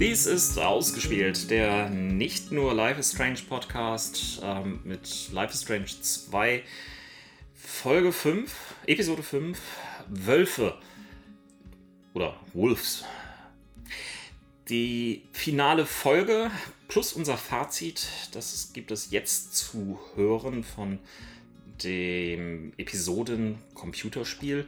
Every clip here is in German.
Dies ist Ausgespielt, der nicht nur Life is Strange Podcast ähm, mit Life is Strange 2, Folge 5, Episode 5, Wölfe oder Wolves. Die finale Folge plus unser Fazit, das gibt es jetzt zu hören von dem Episoden Computerspiel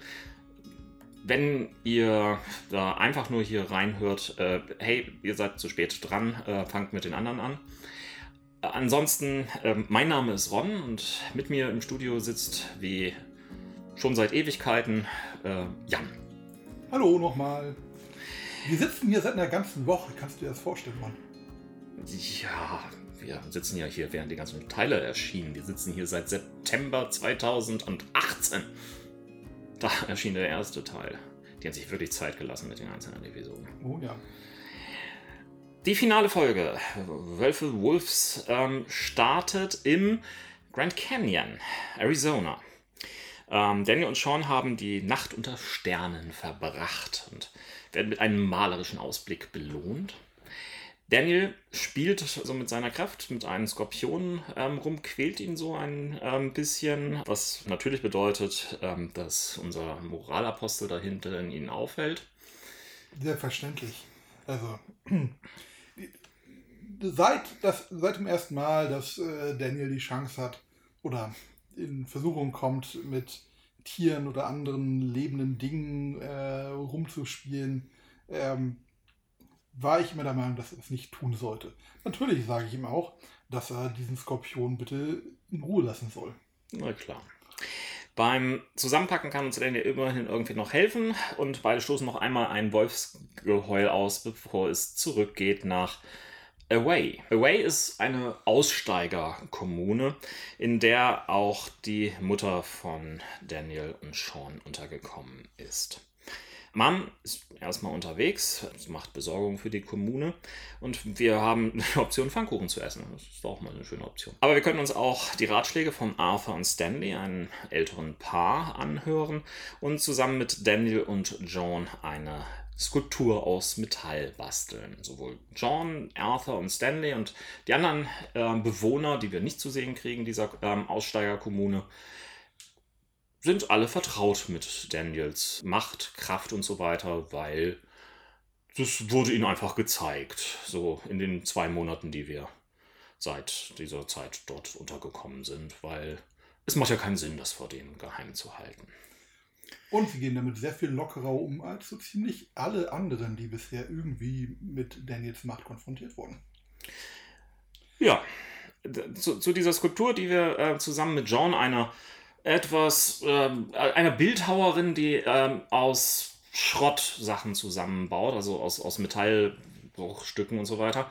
wenn ihr da einfach nur hier reinhört, äh, hey, ihr seid zu spät dran, äh, fangt mit den anderen an. Äh, ansonsten, mein Name ist Ron und mit mir im Studio sitzt wie schon seit Ewigkeiten äh, Jan. Hallo nochmal. Wir sitzen hier seit einer ganzen Woche, kannst du dir das vorstellen, Ron? Ja, wir sitzen ja hier, während die ganzen Teile erschienen. Wir sitzen hier seit September 2018. Da erschien der erste Teil. Die haben sich wirklich Zeit gelassen mit den einzelnen Episoden. Oh ja. Die finale Folge, Wölfe Wolves, ähm, startet im Grand Canyon, Arizona. Ähm, Daniel und Sean haben die Nacht unter Sternen verbracht und werden mit einem malerischen Ausblick belohnt. Daniel spielt so mit seiner Kraft mit einem Skorpion ähm, rum, quält ihn so ein ähm, bisschen, was natürlich bedeutet, ähm, dass unser Moralapostel dahinter in ihn auffällt. Selbstverständlich. Also, seit, das, seit dem ersten Mal, dass äh, Daniel die Chance hat oder in Versuchung kommt, mit Tieren oder anderen lebenden Dingen äh, rumzuspielen, ähm, war ich immer der Meinung, dass er es nicht tun sollte. Natürlich sage ich ihm auch, dass er diesen Skorpion bitte in Ruhe lassen soll. Na klar. Beim Zusammenpacken kann uns Daniel immerhin irgendwie noch helfen und beide stoßen noch einmal ein Wolfsgeheul aus, bevor es zurückgeht nach Away. Away ist eine Aussteigerkommune, in der auch die Mutter von Daniel und Sean untergekommen ist. Mom ist erstmal unterwegs, macht Besorgung für die Kommune und wir haben die Option, Pfannkuchen zu essen. Das ist auch mal eine schöne Option. Aber wir können uns auch die Ratschläge von Arthur und Stanley, einem älteren Paar, anhören und zusammen mit Daniel und John eine Skulptur aus Metall basteln. Sowohl John, Arthur und Stanley und die anderen äh, Bewohner, die wir nicht zu sehen kriegen, dieser ähm, Aussteigerkommune, sind alle vertraut mit Daniels Macht, Kraft und so weiter, weil das wurde ihnen einfach gezeigt, so in den zwei Monaten, die wir seit dieser Zeit dort untergekommen sind, weil es macht ja keinen Sinn, das vor denen geheim zu halten. Und sie gehen damit sehr viel lockerer um als so ziemlich alle anderen, die bisher irgendwie mit Daniels Macht konfrontiert wurden. Ja, zu, zu dieser Skulptur, die wir äh, zusammen mit John, einer etwas, ähm, einer Bildhauerin, die ähm, aus Schrottsachen zusammenbaut, also aus, aus Metallbruchstücken und so weiter.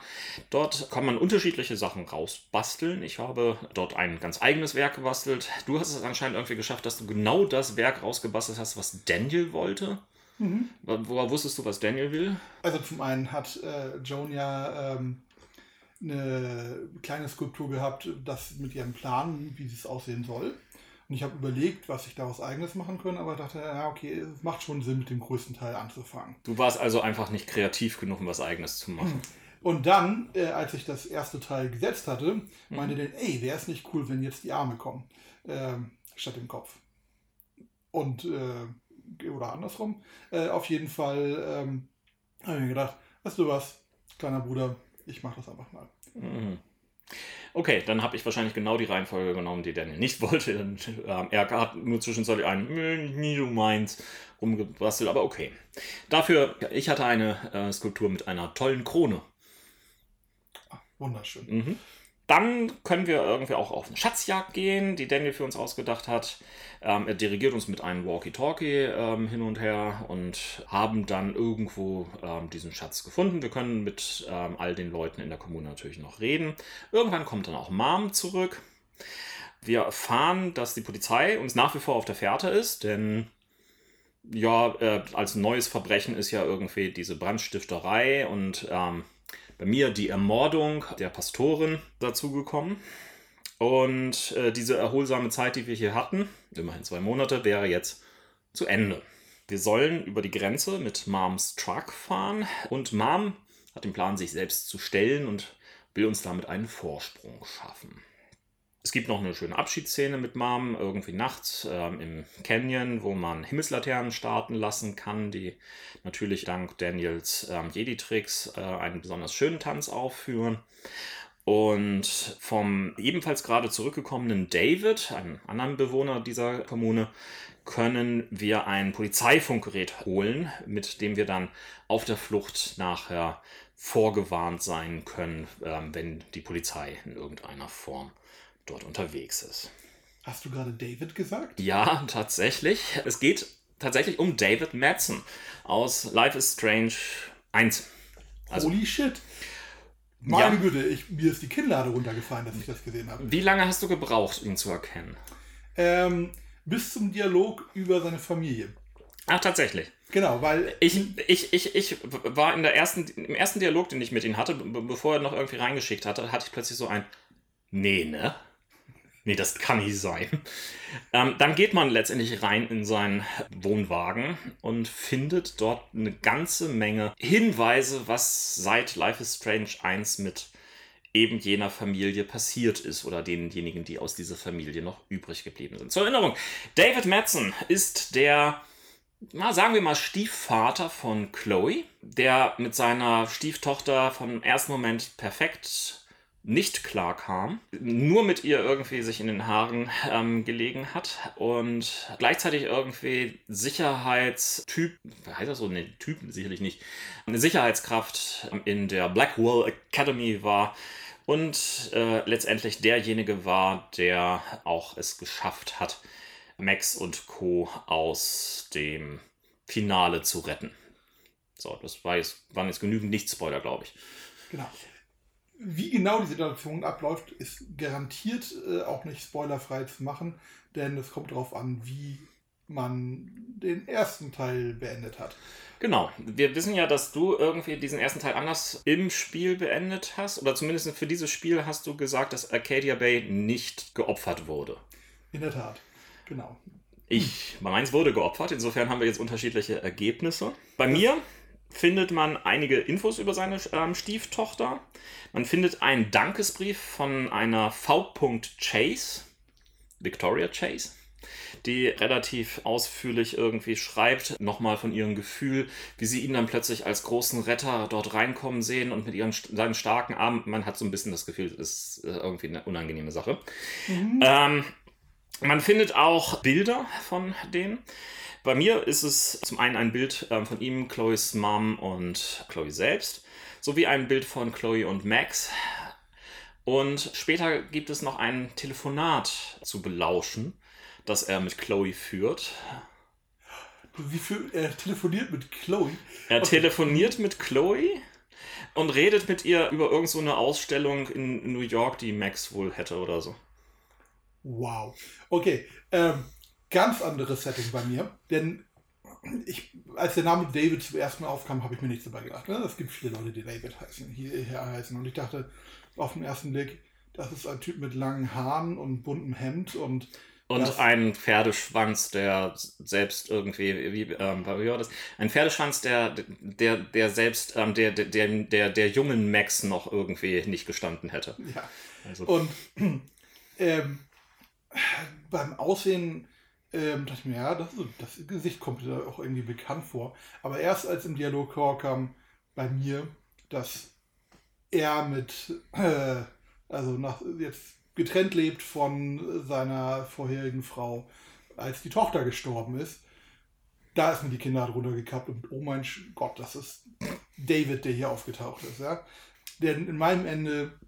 Dort kann man unterschiedliche Sachen rausbasteln. Ich habe dort ein ganz eigenes Werk gebastelt. Du hast es anscheinend irgendwie geschafft, dass du genau das Werk rausgebastelt hast, was Daniel wollte. Mhm. Woher wusstest du, was Daniel will? Also zum einen hat äh, Joan ja ähm, eine kleine Skulptur gehabt, das mit ihrem Plan, wie es aussehen soll. Und ich habe überlegt, was ich daraus eigenes machen können, aber dachte, ja, okay, es macht schon Sinn, mit dem größten Teil anzufangen. Du warst also einfach nicht kreativ genug, um was eigenes zu machen. Und dann, äh, als ich das erste Teil gesetzt hatte, meinte mhm. der, ey, wäre es nicht cool, wenn jetzt die Arme kommen, äh, statt dem Kopf. Und, äh, oder andersrum. Äh, auf jeden Fall ähm, habe ich mir gedacht, weißt du was, kleiner Bruder, ich mache das einfach mal. Mhm. Okay, dann habe ich wahrscheinlich genau die Reihenfolge genommen, die Daniel nicht wollte. Ähm, er hat nur zwischenzeitlich einen nie du meinst rumgebastelt, aber okay. Dafür, ich hatte eine äh, Skulptur mit einer tollen Krone. Ach, wunderschön. Mhm. Dann können wir irgendwie auch auf eine Schatzjagd gehen, die Daniel für uns ausgedacht hat. Ähm, er dirigiert uns mit einem Walkie-Talkie ähm, hin und her und haben dann irgendwo ähm, diesen Schatz gefunden. Wir können mit ähm, all den Leuten in der Kommune natürlich noch reden. Irgendwann kommt dann auch Mom zurück. Wir erfahren, dass die Polizei uns nach wie vor auf der Fährte ist, denn ja, äh, als neues Verbrechen ist ja irgendwie diese Brandstifterei und ähm, bei mir die Ermordung der Pastorin dazugekommen. Und äh, diese erholsame Zeit, die wir hier hatten, immerhin zwei Monate, wäre jetzt zu Ende. Wir sollen über die Grenze mit Moms Truck fahren und Mom hat den Plan, sich selbst zu stellen und will uns damit einen Vorsprung schaffen. Es gibt noch eine schöne Abschiedsszene mit Mom, irgendwie nachts ähm, im Canyon, wo man Himmelslaternen starten lassen kann, die natürlich dank Daniels ähm, Jedi-Tricks äh, einen besonders schönen Tanz aufführen. Und vom ebenfalls gerade zurückgekommenen David, einem anderen Bewohner dieser Kommune, können wir ein Polizeifunkgerät holen, mit dem wir dann auf der Flucht nachher vorgewarnt sein können, äh, wenn die Polizei in irgendeiner Form dort unterwegs ist. Hast du gerade David gesagt? Ja, tatsächlich. Es geht tatsächlich um David Madsen aus Life is Strange 1. Also, Holy shit. Meine ja. Güte, ich, mir ist die Kinnlade runtergefallen, dass ich das gesehen habe. Wie lange hast du gebraucht, ihn zu erkennen? Ähm, bis zum Dialog über seine Familie. Ach, tatsächlich. Genau, weil. Ich, ich, ich, ich war in der ersten, im ersten Dialog, den ich mit ihm hatte, bevor er noch irgendwie reingeschickt hatte, hatte ich plötzlich so ein. Nee, ne? Nee, das kann nicht sein. Ähm, dann geht man letztendlich rein in seinen Wohnwagen und findet dort eine ganze Menge Hinweise, was seit Life is Strange 1 mit eben jener Familie passiert ist oder denjenigen, die aus dieser Familie noch übrig geblieben sind. Zur Erinnerung, David Madsen ist der, na, sagen wir mal, Stiefvater von Chloe, der mit seiner Stieftochter vom ersten Moment perfekt nicht klar kam, nur mit ihr irgendwie sich in den Haaren ähm, gelegen hat und gleichzeitig irgendwie Sicherheitstyp, heißt das so? Ne, Typ sicherlich nicht, eine Sicherheitskraft in der Blackwall Academy war und äh, letztendlich derjenige war, der auch es geschafft hat, Max und Co. aus dem Finale zu retten. So, das war jetzt, waren jetzt genügend Nicht-Spoiler, glaube ich. Genau. Wie genau die Situation abläuft, ist garantiert äh, auch nicht spoilerfrei zu machen, denn es kommt darauf an, wie man den ersten Teil beendet hat. Genau. Wir wissen ja, dass du irgendwie diesen ersten Teil anders im Spiel beendet hast. Oder zumindest für dieses Spiel hast du gesagt, dass Arcadia Bay nicht geopfert wurde. In der Tat. Genau. Ich, meins wurde geopfert. Insofern haben wir jetzt unterschiedliche Ergebnisse. Bei mir findet man einige Infos über seine ähm, Stieftochter. Man findet einen Dankesbrief von einer V. Chase, Victoria Chase, die relativ ausführlich irgendwie schreibt, nochmal von ihrem Gefühl, wie sie ihn dann plötzlich als großen Retter dort reinkommen sehen und mit ihren seinen starken Armen, man hat so ein bisschen das Gefühl, das ist äh, irgendwie eine unangenehme Sache. Mhm. Ähm, man findet auch Bilder von denen. Bei mir ist es zum einen ein Bild ähm, von ihm, Chloes Mom und Chloe selbst, sowie ein Bild von Chloe und Max. Und später gibt es noch ein Telefonat zu belauschen, das er mit Chloe führt. Wie viel, er telefoniert mit Chloe? Er okay. telefoniert mit Chloe und redet mit ihr über irgendeine so Ausstellung in New York, die Max wohl hätte oder so. Wow. Okay, ähm, ganz anderes Setting bei mir, denn ich, als der Name David zum ersten Mal aufkam, habe ich mir nichts dabei gedacht. Ne? Es gibt viele Leute, die David heißen, hier heißen. Und ich dachte auf den ersten Blick, das ist ein Typ mit langen Haaren und buntem Hemd und und ein Pferdeschwanz, der selbst irgendwie, wie, ähm, wie war das? Ein Pferdeschwanz, der, der, der selbst, ähm, der, der, der, der jungen Max noch irgendwie nicht gestanden hätte. Ja. Also. Und ähm, beim Aussehen ähm, dachte ich mir, ja, das, das Gesicht kommt mir auch irgendwie bekannt vor. Aber erst als im Dialog vorkam bei mir, dass er mit, äh, also nach, jetzt getrennt lebt von seiner vorherigen Frau, als die Tochter gestorben ist, da ist mir die Kinder drunter gekappt und oh mein Gott, das ist David, der hier aufgetaucht ist. Ja? Denn in meinem Ende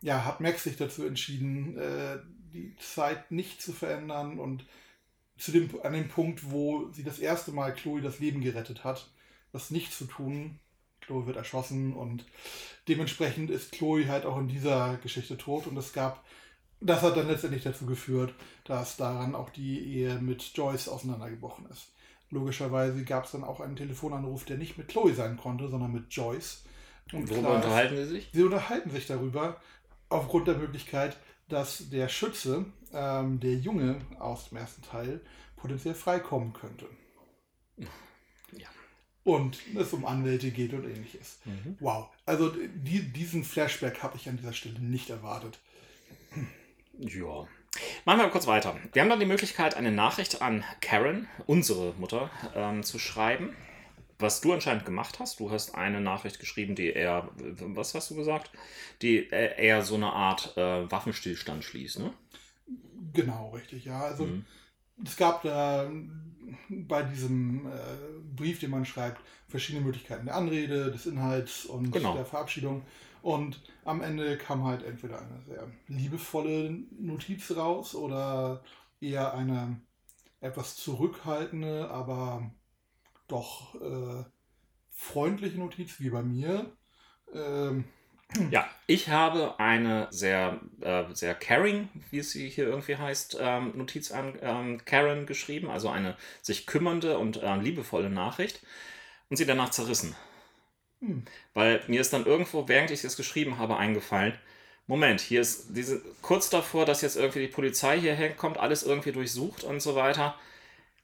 ja, hat Max sich dazu entschieden, äh, die Zeit nicht zu verändern und zu dem, an dem Punkt, wo sie das erste Mal Chloe das Leben gerettet hat, das nicht zu tun. Chloe wird erschossen und dementsprechend ist Chloe halt auch in dieser Geschichte tot und es gab, das hat dann letztendlich dazu geführt, dass daran auch die Ehe mit Joyce auseinandergebrochen ist. Logischerweise gab es dann auch einen Telefonanruf, der nicht mit Chloe sein konnte, sondern mit Joyce. Und Worüber unterhalten sie sich? Sie unterhalten sich darüber, aufgrund der Möglichkeit, dass der Schütze, ähm, der Junge aus dem ersten Teil, potenziell freikommen könnte. Ja. und es um Anwälte geht und ähnliches. Mhm. Wow. Also die, diesen Flashback habe ich an dieser Stelle nicht erwartet. Ja. Machen wir kurz weiter. Wir haben dann die Möglichkeit, eine Nachricht an Karen, unsere Mutter, ähm, zu schreiben. Was du anscheinend gemacht hast, du hast eine Nachricht geschrieben, die eher, was hast du gesagt? Die eher so eine Art äh, Waffenstillstand schließt, ne? Genau, richtig, ja. Also mhm. es gab da bei diesem äh, Brief, den man schreibt, verschiedene Möglichkeiten der Anrede, des Inhalts und genau. der Verabschiedung. Und am Ende kam halt entweder eine sehr liebevolle Notiz raus oder eher eine etwas zurückhaltende, aber doch äh, freundliche Notiz, wie bei mir. Ähm, ja, ich habe eine sehr, äh, sehr caring, wie es hier irgendwie heißt, ähm, Notiz an ähm, Karen geschrieben, also eine sich kümmernde und äh, liebevolle Nachricht und sie danach zerrissen. Hm. Weil mir ist dann irgendwo, während ich es geschrieben habe, eingefallen, Moment, hier ist diese kurz davor, dass jetzt irgendwie die Polizei hierher kommt, alles irgendwie durchsucht und so weiter.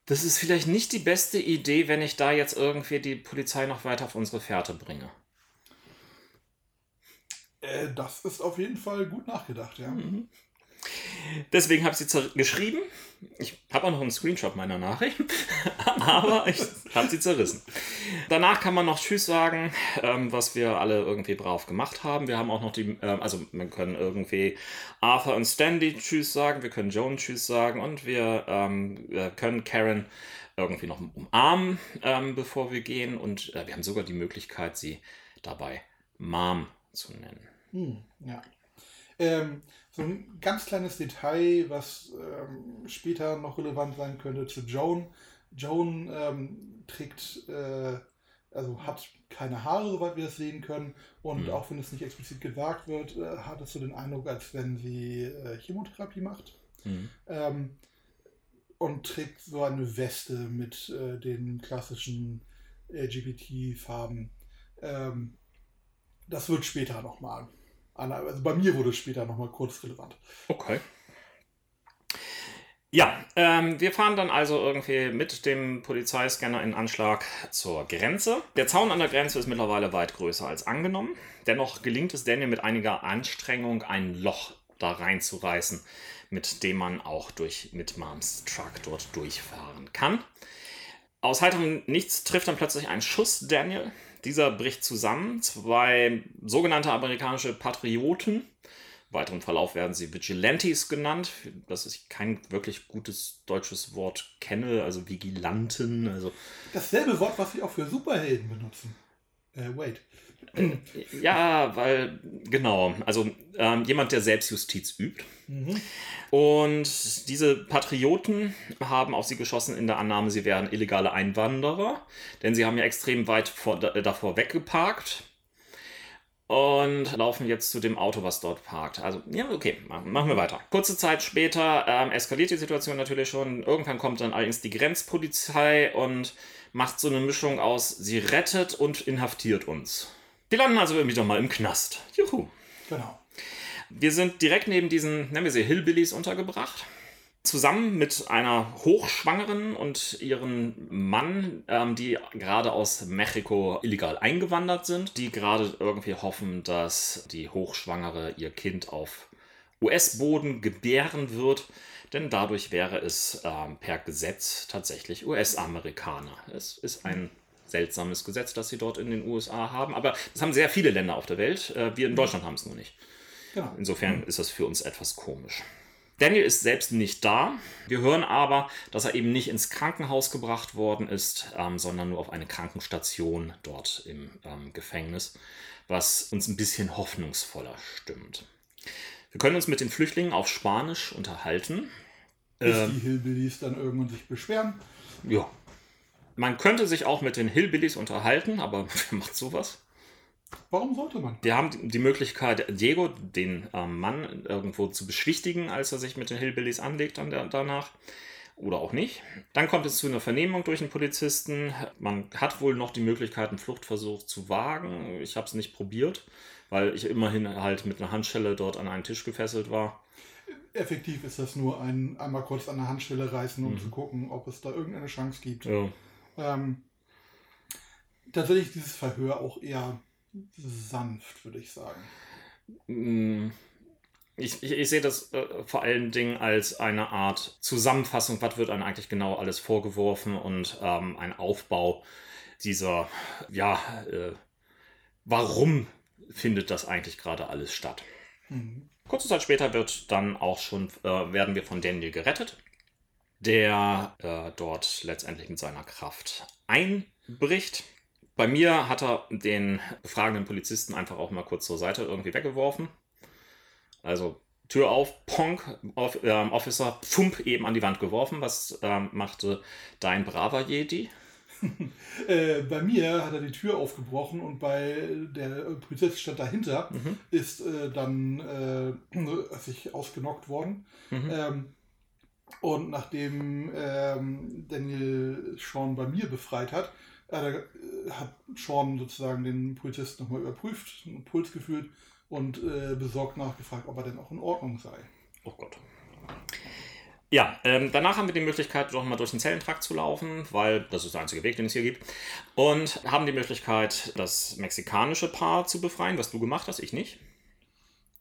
Das ist vielleicht nicht die beste Idee, wenn ich da jetzt irgendwie die Polizei noch weiter auf unsere Fährte bringe. Äh, das ist auf jeden Fall gut nachgedacht, ja. Mhm. Deswegen habe ich sie geschrieben. Ich habe auch noch einen Screenshot meiner Nachricht, aber ich habe sie zerrissen. Danach kann man noch Tschüss sagen, ähm, was wir alle irgendwie brav gemacht haben. Wir haben auch noch die, äh, also wir können irgendwie Arthur und Stanley Tschüss sagen, wir können Joan Tschüss sagen und wir ähm, können Karen irgendwie noch umarmen, ähm, bevor wir gehen. Und äh, wir haben sogar die Möglichkeit, sie dabei Mom zu nennen. Hm, ja. Ähm, so ein ganz kleines Detail, was ähm, später noch relevant sein könnte zu Joan. Joan ähm, trägt, äh, also hat keine Haare, soweit wir das sehen können. Und mhm. auch wenn es nicht explizit gesagt wird, äh, hat es so den Eindruck, als wenn sie äh, Chemotherapie macht. Mhm. Ähm, und trägt so eine Weste mit äh, den klassischen LGBT-Farben. Ähm, das wird später nochmal also bei mir wurde es später nochmal kurz relevant. Okay. Ja, ähm, wir fahren dann also irgendwie mit dem Polizeiscanner in Anschlag zur Grenze. Der Zaun an der Grenze ist mittlerweile weit größer als angenommen. Dennoch gelingt es Daniel mit einiger Anstrengung, ein Loch da reinzureißen, mit dem man auch durch mit Moms Truck dort durchfahren kann. Aus heiterem Nichts trifft dann plötzlich ein Schuss Daniel. Dieser bricht zusammen. Zwei sogenannte amerikanische Patrioten, im weiteren Verlauf werden sie Vigilantes genannt, dass ich kein wirklich gutes deutsches Wort kenne, also Vigilanten. Also Dasselbe Wort, was sie auch für Superhelden benutzen. Äh, wait. Ja, weil, genau, also ähm, jemand, der Selbstjustiz übt. Mhm. Und diese Patrioten haben auf sie geschossen in der Annahme, sie wären illegale Einwanderer, denn sie haben ja extrem weit vor, davor weggeparkt und laufen jetzt zu dem Auto, was dort parkt. Also, ja, okay, machen wir weiter. Kurze Zeit später ähm, eskaliert die Situation natürlich schon. Irgendwann kommt dann allerdings die Grenzpolizei und macht so eine Mischung aus, sie rettet und inhaftiert uns. Die landen also wieder mal im Knast. Juhu. Genau. Wir sind direkt neben diesen, nennen wir sie Hillbillies, untergebracht. Zusammen mit einer Hochschwangeren und ihrem Mann, ähm, die gerade aus Mexiko illegal eingewandert sind, die gerade irgendwie hoffen, dass die Hochschwangere ihr Kind auf US-Boden gebären wird, denn dadurch wäre es ähm, per Gesetz tatsächlich US-Amerikaner. Es ist ein seltsames Gesetz, das sie dort in den USA haben. Aber das haben sehr viele Länder auf der Welt. Äh, wir in Deutschland haben es nur nicht. Genau. Insofern ist das für uns etwas komisch. Daniel ist selbst nicht da. Wir hören aber, dass er eben nicht ins Krankenhaus gebracht worden ist, ähm, sondern nur auf eine Krankenstation dort im ähm, Gefängnis, was uns ein bisschen hoffnungsvoller stimmt. Wir können uns mit den Flüchtlingen auf Spanisch unterhalten. Bis ähm, die Hillbillies dann irgendwann sich beschweren. Ja, man könnte sich auch mit den Hillbillies unterhalten, aber wer macht sowas? Warum sollte man? Wir haben die Möglichkeit, Diego, den äh, Mann, irgendwo zu beschwichtigen, als er sich mit den Hillbillies anlegt dann der, danach. Oder auch nicht. Dann kommt es zu einer Vernehmung durch einen Polizisten. Man hat wohl noch die Möglichkeit, einen Fluchtversuch zu wagen. Ich habe es nicht probiert, weil ich immerhin halt mit einer Handschelle dort an einen Tisch gefesselt war. Effektiv ist das nur ein einmal kurz an der Handschelle reißen, um mhm. zu gucken, ob es da irgendeine Chance gibt. Ja. Ähm, tatsächlich dieses Verhör auch eher sanft, würde ich sagen. Mm, ich, ich, ich sehe das äh, vor allen Dingen als eine Art Zusammenfassung, was wird einem eigentlich genau alles vorgeworfen und ähm, ein Aufbau dieser, ja, äh, warum findet das eigentlich gerade alles statt. Mhm. Kurze Zeit später wird dann auch schon, äh, werden wir von Daniel gerettet, der äh, dort letztendlich mit seiner Kraft einbricht. Bei mir hat er den befragenden Polizisten einfach auch mal kurz zur Seite irgendwie weggeworfen. Also Tür auf, Ponk, auf, äh, Officer, Pfump eben an die Wand geworfen. Was ähm, machte dein braver Jedi? äh, bei mir hat er die Tür aufgebrochen und bei der Polizist stand dahinter, mhm. ist äh, dann äh, sich ausgenockt worden. Mhm. Ähm, und nachdem ähm, Daniel Sean bei mir befreit hat, äh, hat Sean sozusagen den Polizisten nochmal überprüft, einen Puls gefühlt und äh, besorgt nachgefragt, ob er denn auch in Ordnung sei. Oh Gott. Ja, ähm, danach haben wir die Möglichkeit, doch mal durch den Zellentrakt zu laufen, weil das ist der einzige Weg, den es hier gibt. Und haben die Möglichkeit, das mexikanische Paar zu befreien, was du gemacht hast, ich nicht.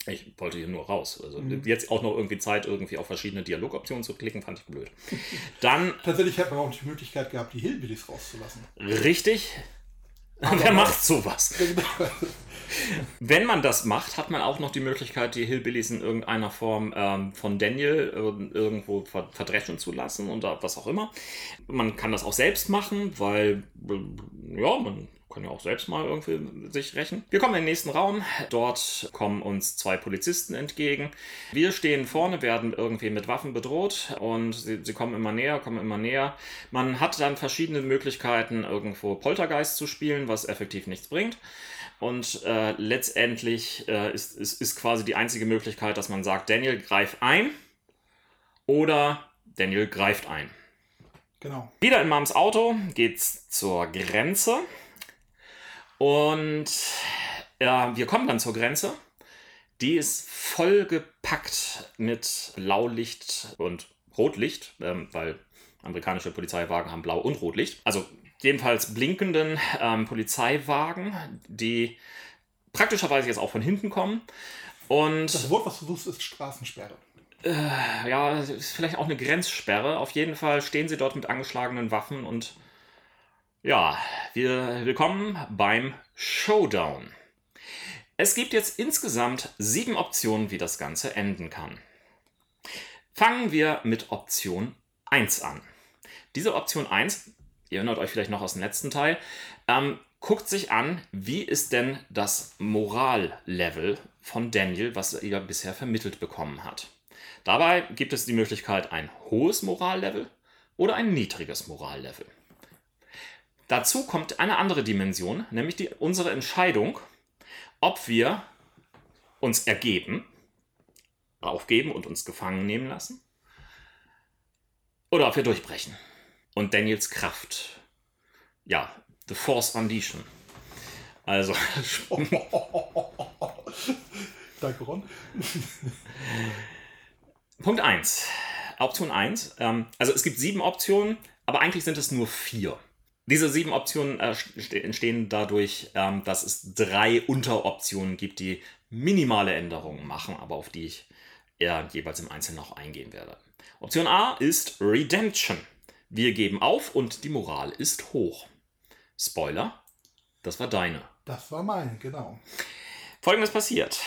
Ich wollte hier nur raus. Also mhm. jetzt auch noch irgendwie Zeit, irgendwie auf verschiedene Dialogoptionen zu klicken, fand ich blöd. Dann. Tatsächlich hat man auch die Möglichkeit gehabt, die Hillbillies rauszulassen. Richtig. Aber Wer macht sowas? Wenn man das macht, hat man auch noch die Möglichkeit, die Hillbillies in irgendeiner Form ähm, von Daniel äh, irgendwo verdreschen zu lassen und was auch immer. Man kann das auch selbst machen, weil, äh, ja, man kann ja auch selbst mal irgendwie sich rächen. Wir kommen in den nächsten Raum. Dort kommen uns zwei Polizisten entgegen. Wir stehen vorne, werden irgendwie mit Waffen bedroht und sie, sie kommen immer näher, kommen immer näher. Man hat dann verschiedene Möglichkeiten, irgendwo Poltergeist zu spielen, was effektiv nichts bringt. Und äh, letztendlich äh, ist, ist, ist quasi die einzige Möglichkeit, dass man sagt, Daniel, greif ein oder Daniel greift ein. Genau. Wieder in Mams Auto geht's zur Grenze. Und ja, wir kommen dann zur Grenze. Die ist vollgepackt mit Blaulicht und Rotlicht, ähm, weil amerikanische Polizeiwagen haben Blau- und Rotlicht. Also jedenfalls blinkenden ähm, Polizeiwagen, die praktischerweise jetzt auch von hinten kommen. Und das Wort, was du suchst, ist Straßensperre. Äh, ja, ist vielleicht auch eine Grenzsperre. Auf jeden Fall stehen sie dort mit angeschlagenen Waffen und ja, wir willkommen beim Showdown. Es gibt jetzt insgesamt sieben Optionen, wie das Ganze enden kann. Fangen wir mit Option 1 an. Diese Option 1 ihr erinnert euch vielleicht noch aus dem letzten Teil, ähm, guckt sich an, wie ist denn das Morallevel von Daniel, was er bisher vermittelt bekommen hat. Dabei gibt es die Möglichkeit, ein hohes Morallevel oder ein niedriges Morallevel. Dazu kommt eine andere Dimension, nämlich die, unsere Entscheidung, ob wir uns ergeben, aufgeben und uns gefangen nehmen lassen oder ob wir durchbrechen und Daniels Kraft. Ja, The Force Unleashen. Also. Danke, Ron. Punkt 1. Option 1. Ähm, also es gibt sieben Optionen, aber eigentlich sind es nur vier. Diese sieben Optionen äh, entstehen dadurch, ähm, dass es drei Unteroptionen gibt, die minimale Änderungen machen, aber auf die ich eher jeweils im Einzelnen noch eingehen werde. Option A ist Redemption. Wir geben auf und die Moral ist hoch. Spoiler, das war deine. Das war meine, genau. Folgendes passiert.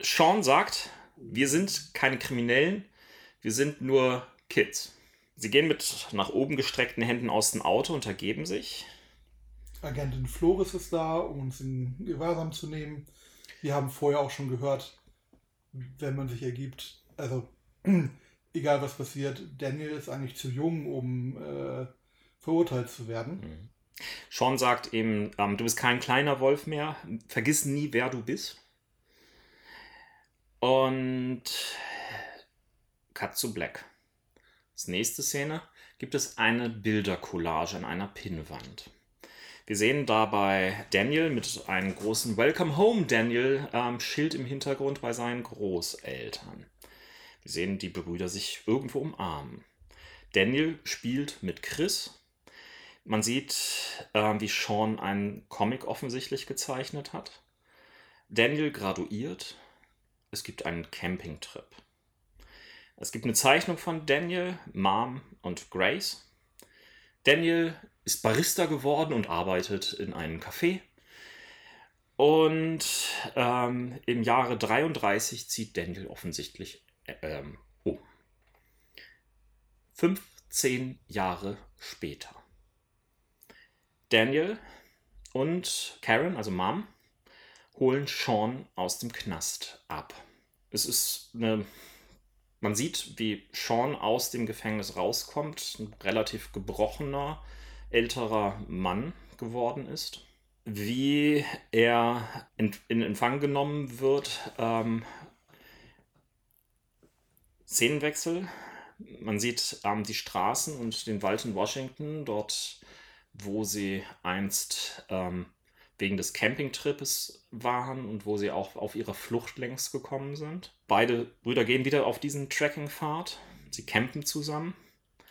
Sean sagt, wir sind keine Kriminellen, wir sind nur Kids. Sie gehen mit nach oben gestreckten Händen aus dem Auto und ergeben sich. Agentin Flores ist da, um uns in Gewahrsam zu nehmen. Wir haben vorher auch schon gehört, wenn man sich ergibt, also egal was passiert, Daniel ist eigentlich zu jung, um äh, verurteilt zu werden. Mhm. Sean sagt eben, ähm, du bist kein kleiner Wolf mehr, vergiss nie, wer du bist. Und Cut to Black. Als nächste Szene gibt es eine Bildercollage an einer Pinnwand. Wir sehen dabei Daniel mit einem großen Welcome Home Daniel ähm, Schild im Hintergrund bei seinen Großeltern. Wir sehen die Brüder sich irgendwo umarmen. Daniel spielt mit Chris. Man sieht, äh, wie Sean einen Comic offensichtlich gezeichnet hat. Daniel graduiert. Es gibt einen Campingtrip. Es gibt eine Zeichnung von Daniel, Mom und Grace. Daniel ist Barista geworden und arbeitet in einem Café. Und ähm, im Jahre 33 zieht Daniel offensichtlich äh, ähm, um. 15 Jahre später. Daniel und Karen, also Mom, holen Sean aus dem Knast ab. Es ist eine. Man sieht, wie Sean aus dem Gefängnis rauskommt, ein relativ gebrochener, älterer Mann geworden ist. Wie er in, in Empfang genommen wird. Ähm, Szenenwechsel. Man sieht ähm, die Straßen und den Wald in Washington, dort, wo sie einst ähm, wegen des Campingtrips waren und wo sie auch auf ihrer Flucht längst gekommen sind. Beide Brüder gehen wieder auf diesen Trekkingpfad. Sie campen zusammen.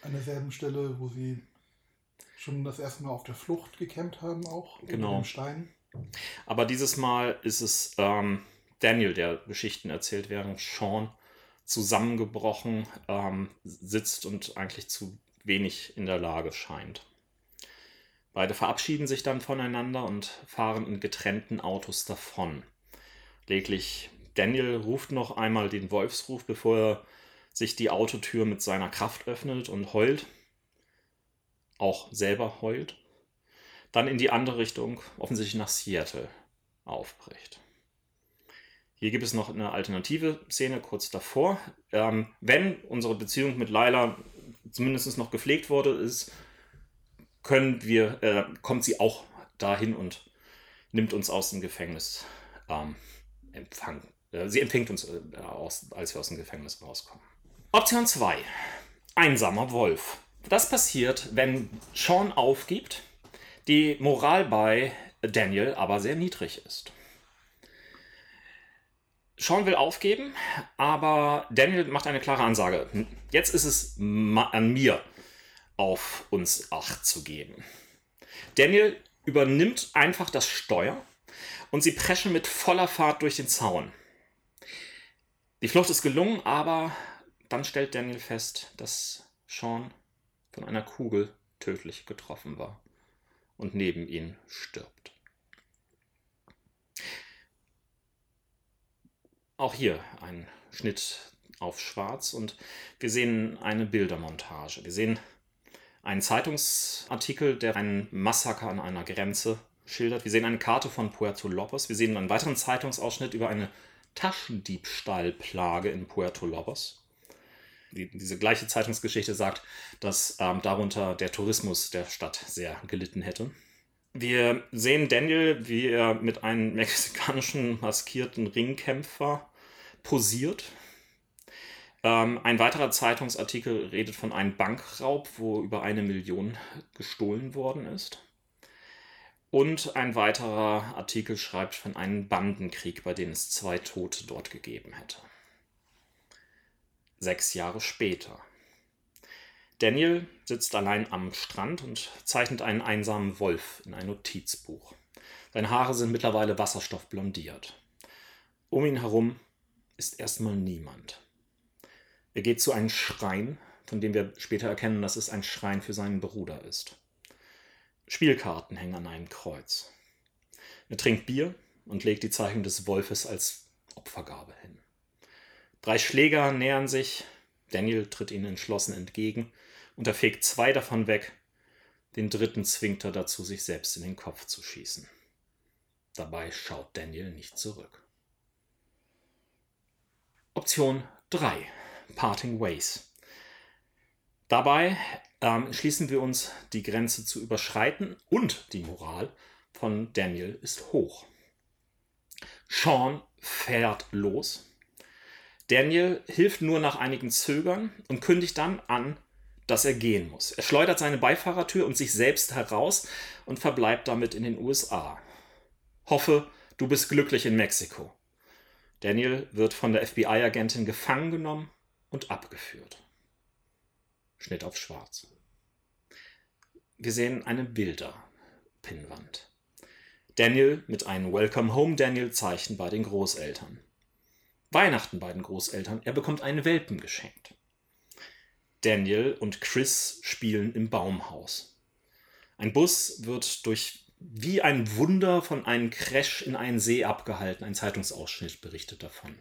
An derselben Stelle, wo sie schon das erste Mal auf der Flucht gecampt haben, auch genau. dem Stein. Aber dieses Mal ist es ähm, Daniel, der Geschichten erzählt, während Sean zusammengebrochen ähm, sitzt und eigentlich zu wenig in der Lage scheint. Beide verabschieden sich dann voneinander und fahren in getrennten Autos davon. Lediglich Daniel ruft noch einmal den Wolfsruf, bevor er sich die Autotür mit seiner Kraft öffnet und heult. Auch selber heult. Dann in die andere Richtung, offensichtlich nach Seattle, aufbricht. Hier gibt es noch eine alternative Szene kurz davor. Ähm, wenn unsere Beziehung mit Laila zumindest noch gepflegt wurde, ist, können wir, äh, kommt sie auch dahin und nimmt uns aus dem Gefängnis ähm, empfang. Äh, sie empfängt uns, äh, als wir aus dem Gefängnis rauskommen. Option 2. Einsamer Wolf. Das passiert, wenn Sean aufgibt, die Moral bei Daniel aber sehr niedrig ist. Sean will aufgeben, aber Daniel macht eine klare Ansage. Jetzt ist es an mir, auf uns Acht zu geben. Daniel übernimmt einfach das Steuer und sie preschen mit voller Fahrt durch den Zaun. Die Flucht ist gelungen, aber dann stellt Daniel fest, dass Sean von einer Kugel tödlich getroffen war und neben ihn stirbt. Auch hier ein Schnitt auf Schwarz und wir sehen eine Bildermontage. Wir sehen einen Zeitungsartikel, der ein Massaker an einer Grenze schildert. Wir sehen eine Karte von Puerto Lobos. Wir sehen einen weiteren Zeitungsausschnitt über eine Taschendiebstahlplage in Puerto Lobos. Die, diese gleiche Zeitungsgeschichte sagt, dass ähm, darunter der Tourismus der Stadt sehr gelitten hätte. Wir sehen Daniel, wie er mit einem mexikanischen maskierten Ringkämpfer posiert ähm, ein weiterer Zeitungsartikel redet von einem Bankraub, wo über eine Million gestohlen worden ist. Und ein weiterer Artikel schreibt von einem Bandenkrieg, bei dem es zwei Tote dort gegeben hätte. Sechs Jahre später. Daniel sitzt allein am Strand und zeichnet einen einsamen Wolf in ein Notizbuch. Seine Haare sind mittlerweile wasserstoffblondiert. Um ihn herum ist erstmal niemand. Er geht zu einem Schrein, von dem wir später erkennen, dass es ein Schrein für seinen Bruder ist. Spielkarten hängen an einem Kreuz. Er trinkt Bier und legt die Zeichnung des Wolfes als Opfergabe hin. Drei Schläger nähern sich, Daniel tritt ihnen entschlossen entgegen und er fegt zwei davon weg, den dritten zwingt er dazu, sich selbst in den Kopf zu schießen. Dabei schaut Daniel nicht zurück. Option 3. Parting Ways. Dabei ähm, schließen wir uns, die Grenze zu überschreiten und die Moral von Daniel ist hoch. Sean fährt los. Daniel hilft nur nach einigen Zögern und kündigt dann an, dass er gehen muss. Er schleudert seine Beifahrertür und sich selbst heraus und verbleibt damit in den USA. Hoffe, du bist glücklich in Mexiko. Daniel wird von der FBI-Agentin gefangen genommen und abgeführt. Schnitt auf schwarz. Wir sehen eine Bilder-Pinnwand. Daniel mit einem Welcome Home Daniel Zeichen bei den Großeltern. Weihnachten bei den Großeltern. Er bekommt einen Welpen geschenkt. Daniel und Chris spielen im Baumhaus. Ein Bus wird durch wie ein Wunder von einem Crash in einen See abgehalten. Ein Zeitungsausschnitt berichtet davon.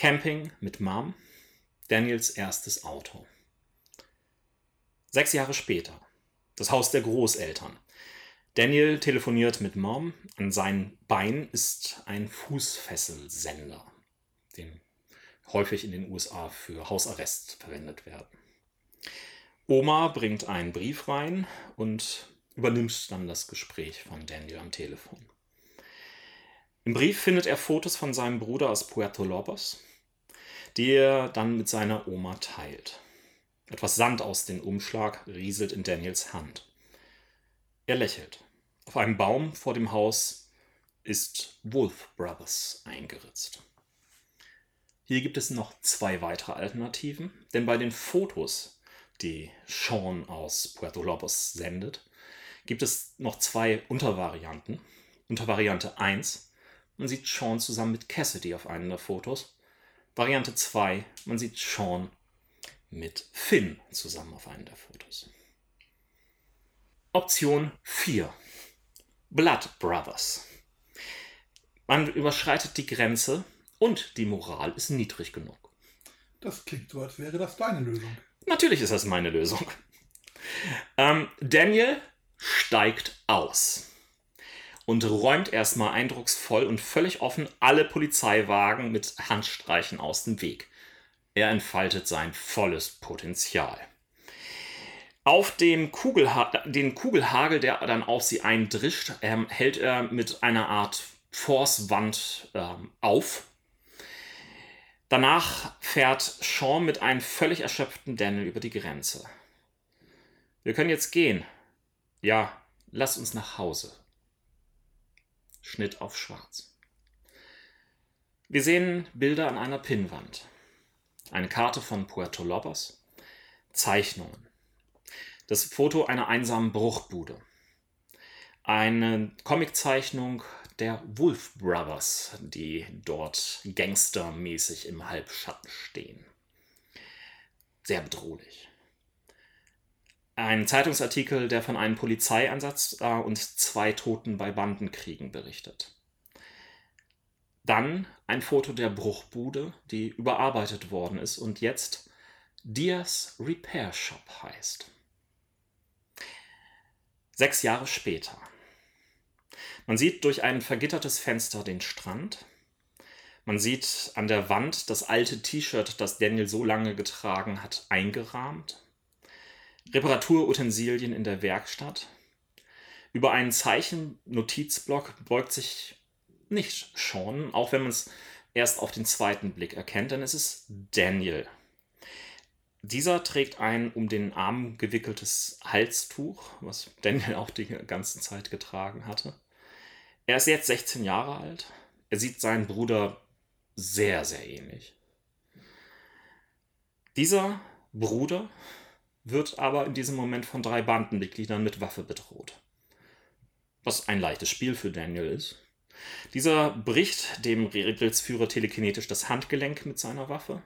Camping mit Mom. Daniels erstes Auto. Sechs Jahre später. Das Haus der Großeltern. Daniel telefoniert mit Mom. An sein Bein ist ein Fußfesselsender, den häufig in den USA für Hausarrest verwendet werden. Oma bringt einen Brief rein und übernimmt dann das Gespräch von Daniel am Telefon. Im Brief findet er Fotos von seinem Bruder aus Puerto Lobos, die er dann mit seiner Oma teilt. Etwas Sand aus dem Umschlag rieselt in Daniels Hand. Er lächelt. Auf einem Baum vor dem Haus ist Wolf Brothers eingeritzt. Hier gibt es noch zwei weitere Alternativen, denn bei den Fotos, die Sean aus Puerto Lobos sendet, gibt es noch zwei Untervarianten. Untervariante 1, man sieht Sean zusammen mit Cassidy auf einem der Fotos. Variante 2, man sieht Sean mit Finn zusammen auf einem der Fotos. Option 4. Blood Brothers. Man überschreitet die Grenze und die Moral ist niedrig genug. Das klingt so, als wäre das deine Lösung. Natürlich ist das meine Lösung. Ähm, Daniel steigt aus und räumt erstmal eindrucksvoll und völlig offen alle Polizeiwagen mit Handstreichen aus dem Weg. Er entfaltet sein volles Potenzial. Auf dem Kugelha den Kugelhagel, der dann auf sie eindrischt, ähm, hält er mit einer Art Force-Wand ähm, auf Danach fährt Sean mit einem völlig erschöpften Daniel über die Grenze. Wir können jetzt gehen. Ja, lass uns nach Hause. Schnitt auf schwarz. Wir sehen Bilder an einer Pinnwand. Eine Karte von Puerto Lobos. Zeichnungen. Das Foto einer einsamen Bruchbude. Eine Comiczeichnung der Wolf Brothers, die dort gangstermäßig im Halbschatten stehen. Sehr bedrohlich. Ein Zeitungsartikel, der von einem Polizeieinsatz äh, und zwei Toten bei Bandenkriegen berichtet. Dann ein Foto der Bruchbude, die überarbeitet worden ist und jetzt Diaz Repair Shop heißt. Sechs Jahre später. Man sieht durch ein vergittertes Fenster den Strand. Man sieht an der Wand das alte T-Shirt, das Daniel so lange getragen hat, eingerahmt. Reparaturutensilien in der Werkstatt. Über einen Zeichen-Notizblock beugt sich nicht Sean, auch wenn man es erst auf den zweiten Blick erkennt, denn es ist Daniel. Dieser trägt ein um den Arm gewickeltes Halstuch, was Daniel auch die ganze Zeit getragen hatte. Er ist jetzt 16 Jahre alt. Er sieht seinen Bruder sehr, sehr ähnlich. Dieser Bruder wird aber in diesem Moment von drei Bandenmitgliedern mit Waffe bedroht. Was ein leichtes Spiel für Daniel ist. Dieser bricht dem Rebelsführer telekinetisch das Handgelenk mit seiner Waffe.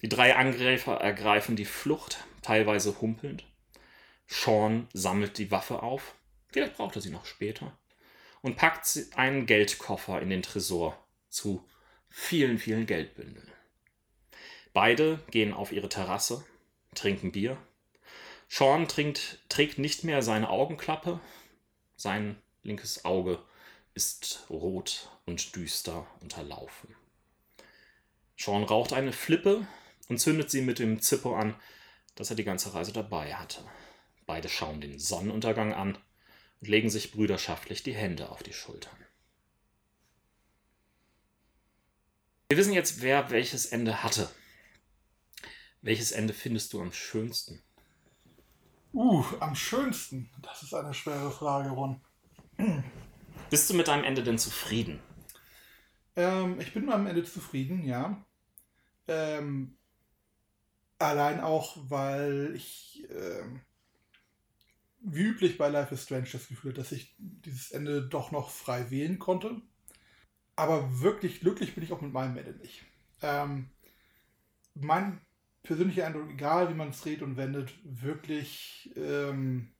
Die drei Angreifer ergreifen die Flucht, teilweise humpelnd. Sean sammelt die Waffe auf. Vielleicht braucht er sie noch später und packt einen Geldkoffer in den Tresor zu vielen, vielen Geldbündeln. Beide gehen auf ihre Terrasse, trinken Bier. Sean trinkt, trägt nicht mehr seine Augenklappe. Sein linkes Auge ist rot und düster unterlaufen. Sean raucht eine Flippe und zündet sie mit dem Zippo an, das er die ganze Reise dabei hatte. Beide schauen den Sonnenuntergang an und legen sich brüderschaftlich die Hände auf die Schultern. Wir wissen jetzt, wer welches Ende hatte. Welches Ende findest du am schönsten? Uh, am schönsten? Das ist eine schwere Frage, Ron. Bist du mit deinem Ende denn zufrieden? Ähm, ich bin mit meinem Ende zufrieden, ja. Ähm, allein auch, weil ich ähm, wie üblich bei Life is Strange das Gefühl, dass ich dieses Ende doch noch frei wählen konnte. Aber wirklich glücklich bin ich auch mit meinem Ende nicht. Ähm, mein persönlicher Eindruck, egal wie man es dreht und wendet, wirklich ähm,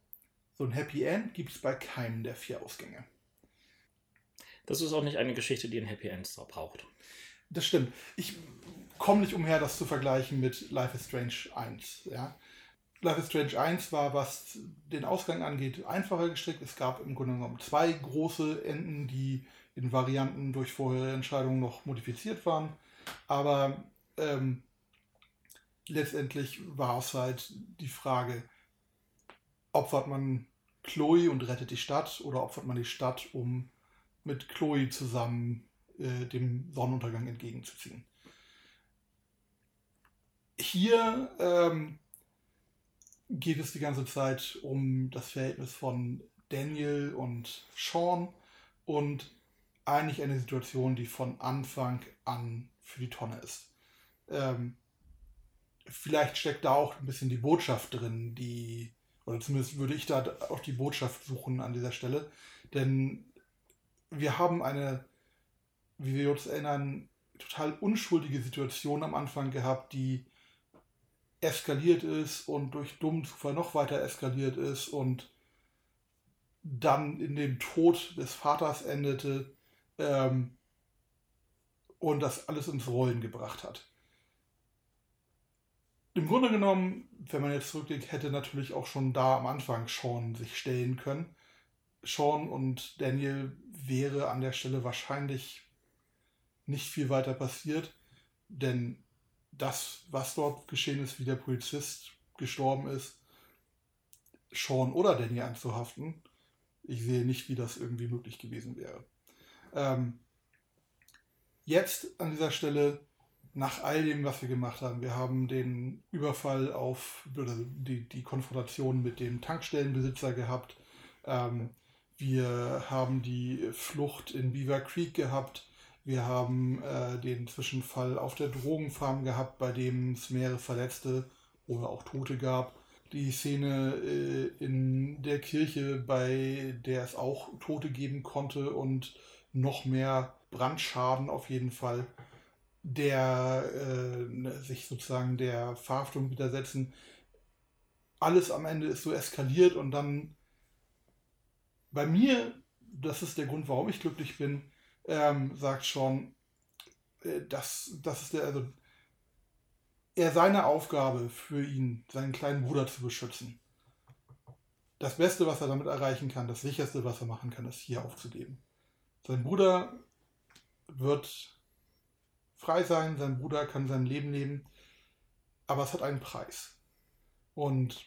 so ein Happy End gibt es bei keinem der vier Ausgänge. Das ist auch nicht eine Geschichte, die ein Happy End braucht. Das stimmt. Ich komme nicht umher, das zu vergleichen mit Life is Strange 1. Ja? Life is Strange 1 war, was den Ausgang angeht, einfacher gestrickt. Es gab im Grunde genommen zwei große Enden, die in Varianten durch vorherige Entscheidungen noch modifiziert waren. Aber ähm, letztendlich war es halt die Frage, opfert man Chloe und rettet die Stadt oder opfert man die Stadt, um mit Chloe zusammen äh, dem Sonnenuntergang entgegenzuziehen. Hier ähm, geht es die ganze Zeit um das Verhältnis von Daniel und Sean und eigentlich eine Situation, die von Anfang an für die Tonne ist. Ähm, vielleicht steckt da auch ein bisschen die Botschaft drin, die, oder zumindest würde ich da auch die Botschaft suchen an dieser Stelle, denn wir haben eine, wie wir uns erinnern, total unschuldige Situation am Anfang gehabt, die eskaliert ist und durch dummen Zufall noch weiter eskaliert ist und dann in dem Tod des Vaters endete ähm, und das alles ins Rollen gebracht hat. Im Grunde genommen, wenn man jetzt zurückblickt, hätte natürlich auch schon da am Anfang Sean sich stellen können. Sean und Daniel wäre an der Stelle wahrscheinlich nicht viel weiter passiert, denn das, was dort geschehen ist, wie der Polizist gestorben ist, Sean oder Danny anzuhaften, ich sehe nicht, wie das irgendwie möglich gewesen wäre. Ähm, jetzt an dieser Stelle, nach all dem, was wir gemacht haben, wir haben den Überfall auf, oder die, die Konfrontation mit dem Tankstellenbesitzer gehabt, ähm, wir haben die Flucht in Beaver Creek gehabt, wir haben äh, den Zwischenfall auf der Drogenfarm gehabt, bei dem es mehrere Verletzte oder auch Tote gab. Die Szene äh, in der Kirche, bei der es auch Tote geben konnte und noch mehr Brandschaden auf jeden Fall, der äh, sich sozusagen der Verhaftung widersetzen. Alles am Ende ist so eskaliert und dann bei mir, das ist der Grund, warum ich glücklich bin, ähm, sagt schon, äh, dass, das ist der, also er seine Aufgabe für ihn, seinen kleinen Bruder zu beschützen. Das Beste, was er damit erreichen kann, das sicherste, was er machen kann, ist hier aufzugeben. Sein Bruder wird frei sein, sein Bruder kann sein Leben leben, aber es hat einen Preis. Und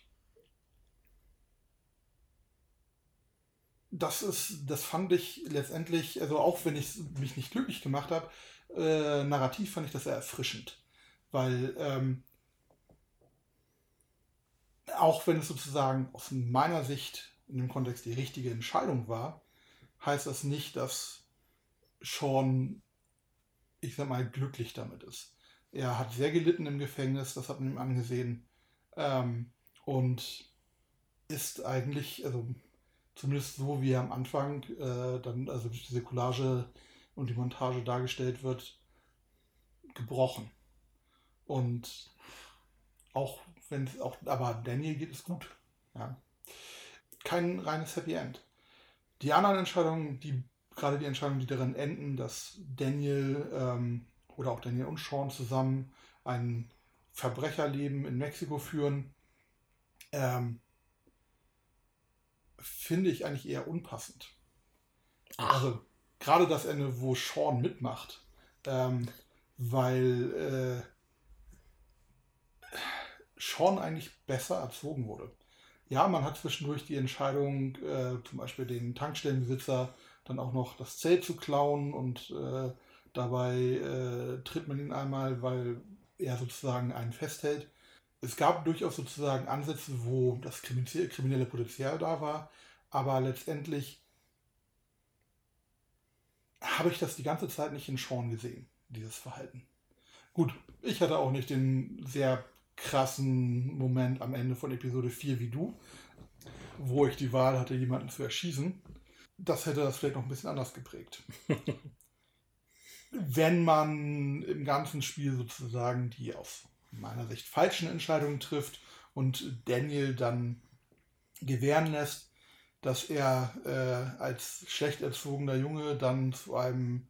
das ist, das fand ich letztendlich, also auch wenn ich mich nicht glücklich gemacht habe, äh, narrativ fand ich das sehr erfrischend. Weil ähm, auch wenn es sozusagen aus meiner Sicht in dem Kontext die richtige Entscheidung war, heißt das nicht, dass Sean, ich sag mal, glücklich damit ist. Er hat sehr gelitten im Gefängnis, das hat man ihm angesehen. Ähm, und ist eigentlich, also zumindest so wie er am Anfang äh, dann, also durch diese Collage und die Montage dargestellt wird, gebrochen. Und auch wenn es auch, aber Daniel geht es gut. Ja. Kein reines Happy End. Die anderen Entscheidungen, die, gerade die Entscheidungen, die darin enden, dass Daniel ähm, oder auch Daniel und Sean zusammen ein Verbrecherleben in Mexiko führen, ähm, finde ich eigentlich eher unpassend. Ach. Also gerade das Ende, wo Sean mitmacht, ähm, weil äh, Sean eigentlich besser erzogen wurde. Ja, man hat zwischendurch die Entscheidung, äh, zum Beispiel den Tankstellenbesitzer dann auch noch das Zelt zu klauen und äh, dabei äh, tritt man ihn einmal, weil er sozusagen einen festhält es gab durchaus sozusagen Ansätze, wo das kriminelle Potenzial da war, aber letztendlich habe ich das die ganze Zeit nicht in Sean gesehen, dieses Verhalten. Gut, ich hatte auch nicht den sehr krassen Moment am Ende von Episode 4 wie du. wo ich die Wahl hatte, jemanden zu erschießen. Das hätte das vielleicht noch ein bisschen anders geprägt. Wenn man im ganzen Spiel sozusagen die aus meiner Sicht falschen Entscheidungen trifft und Daniel dann gewähren lässt, dass er äh, als schlecht erzogener Junge dann zu einem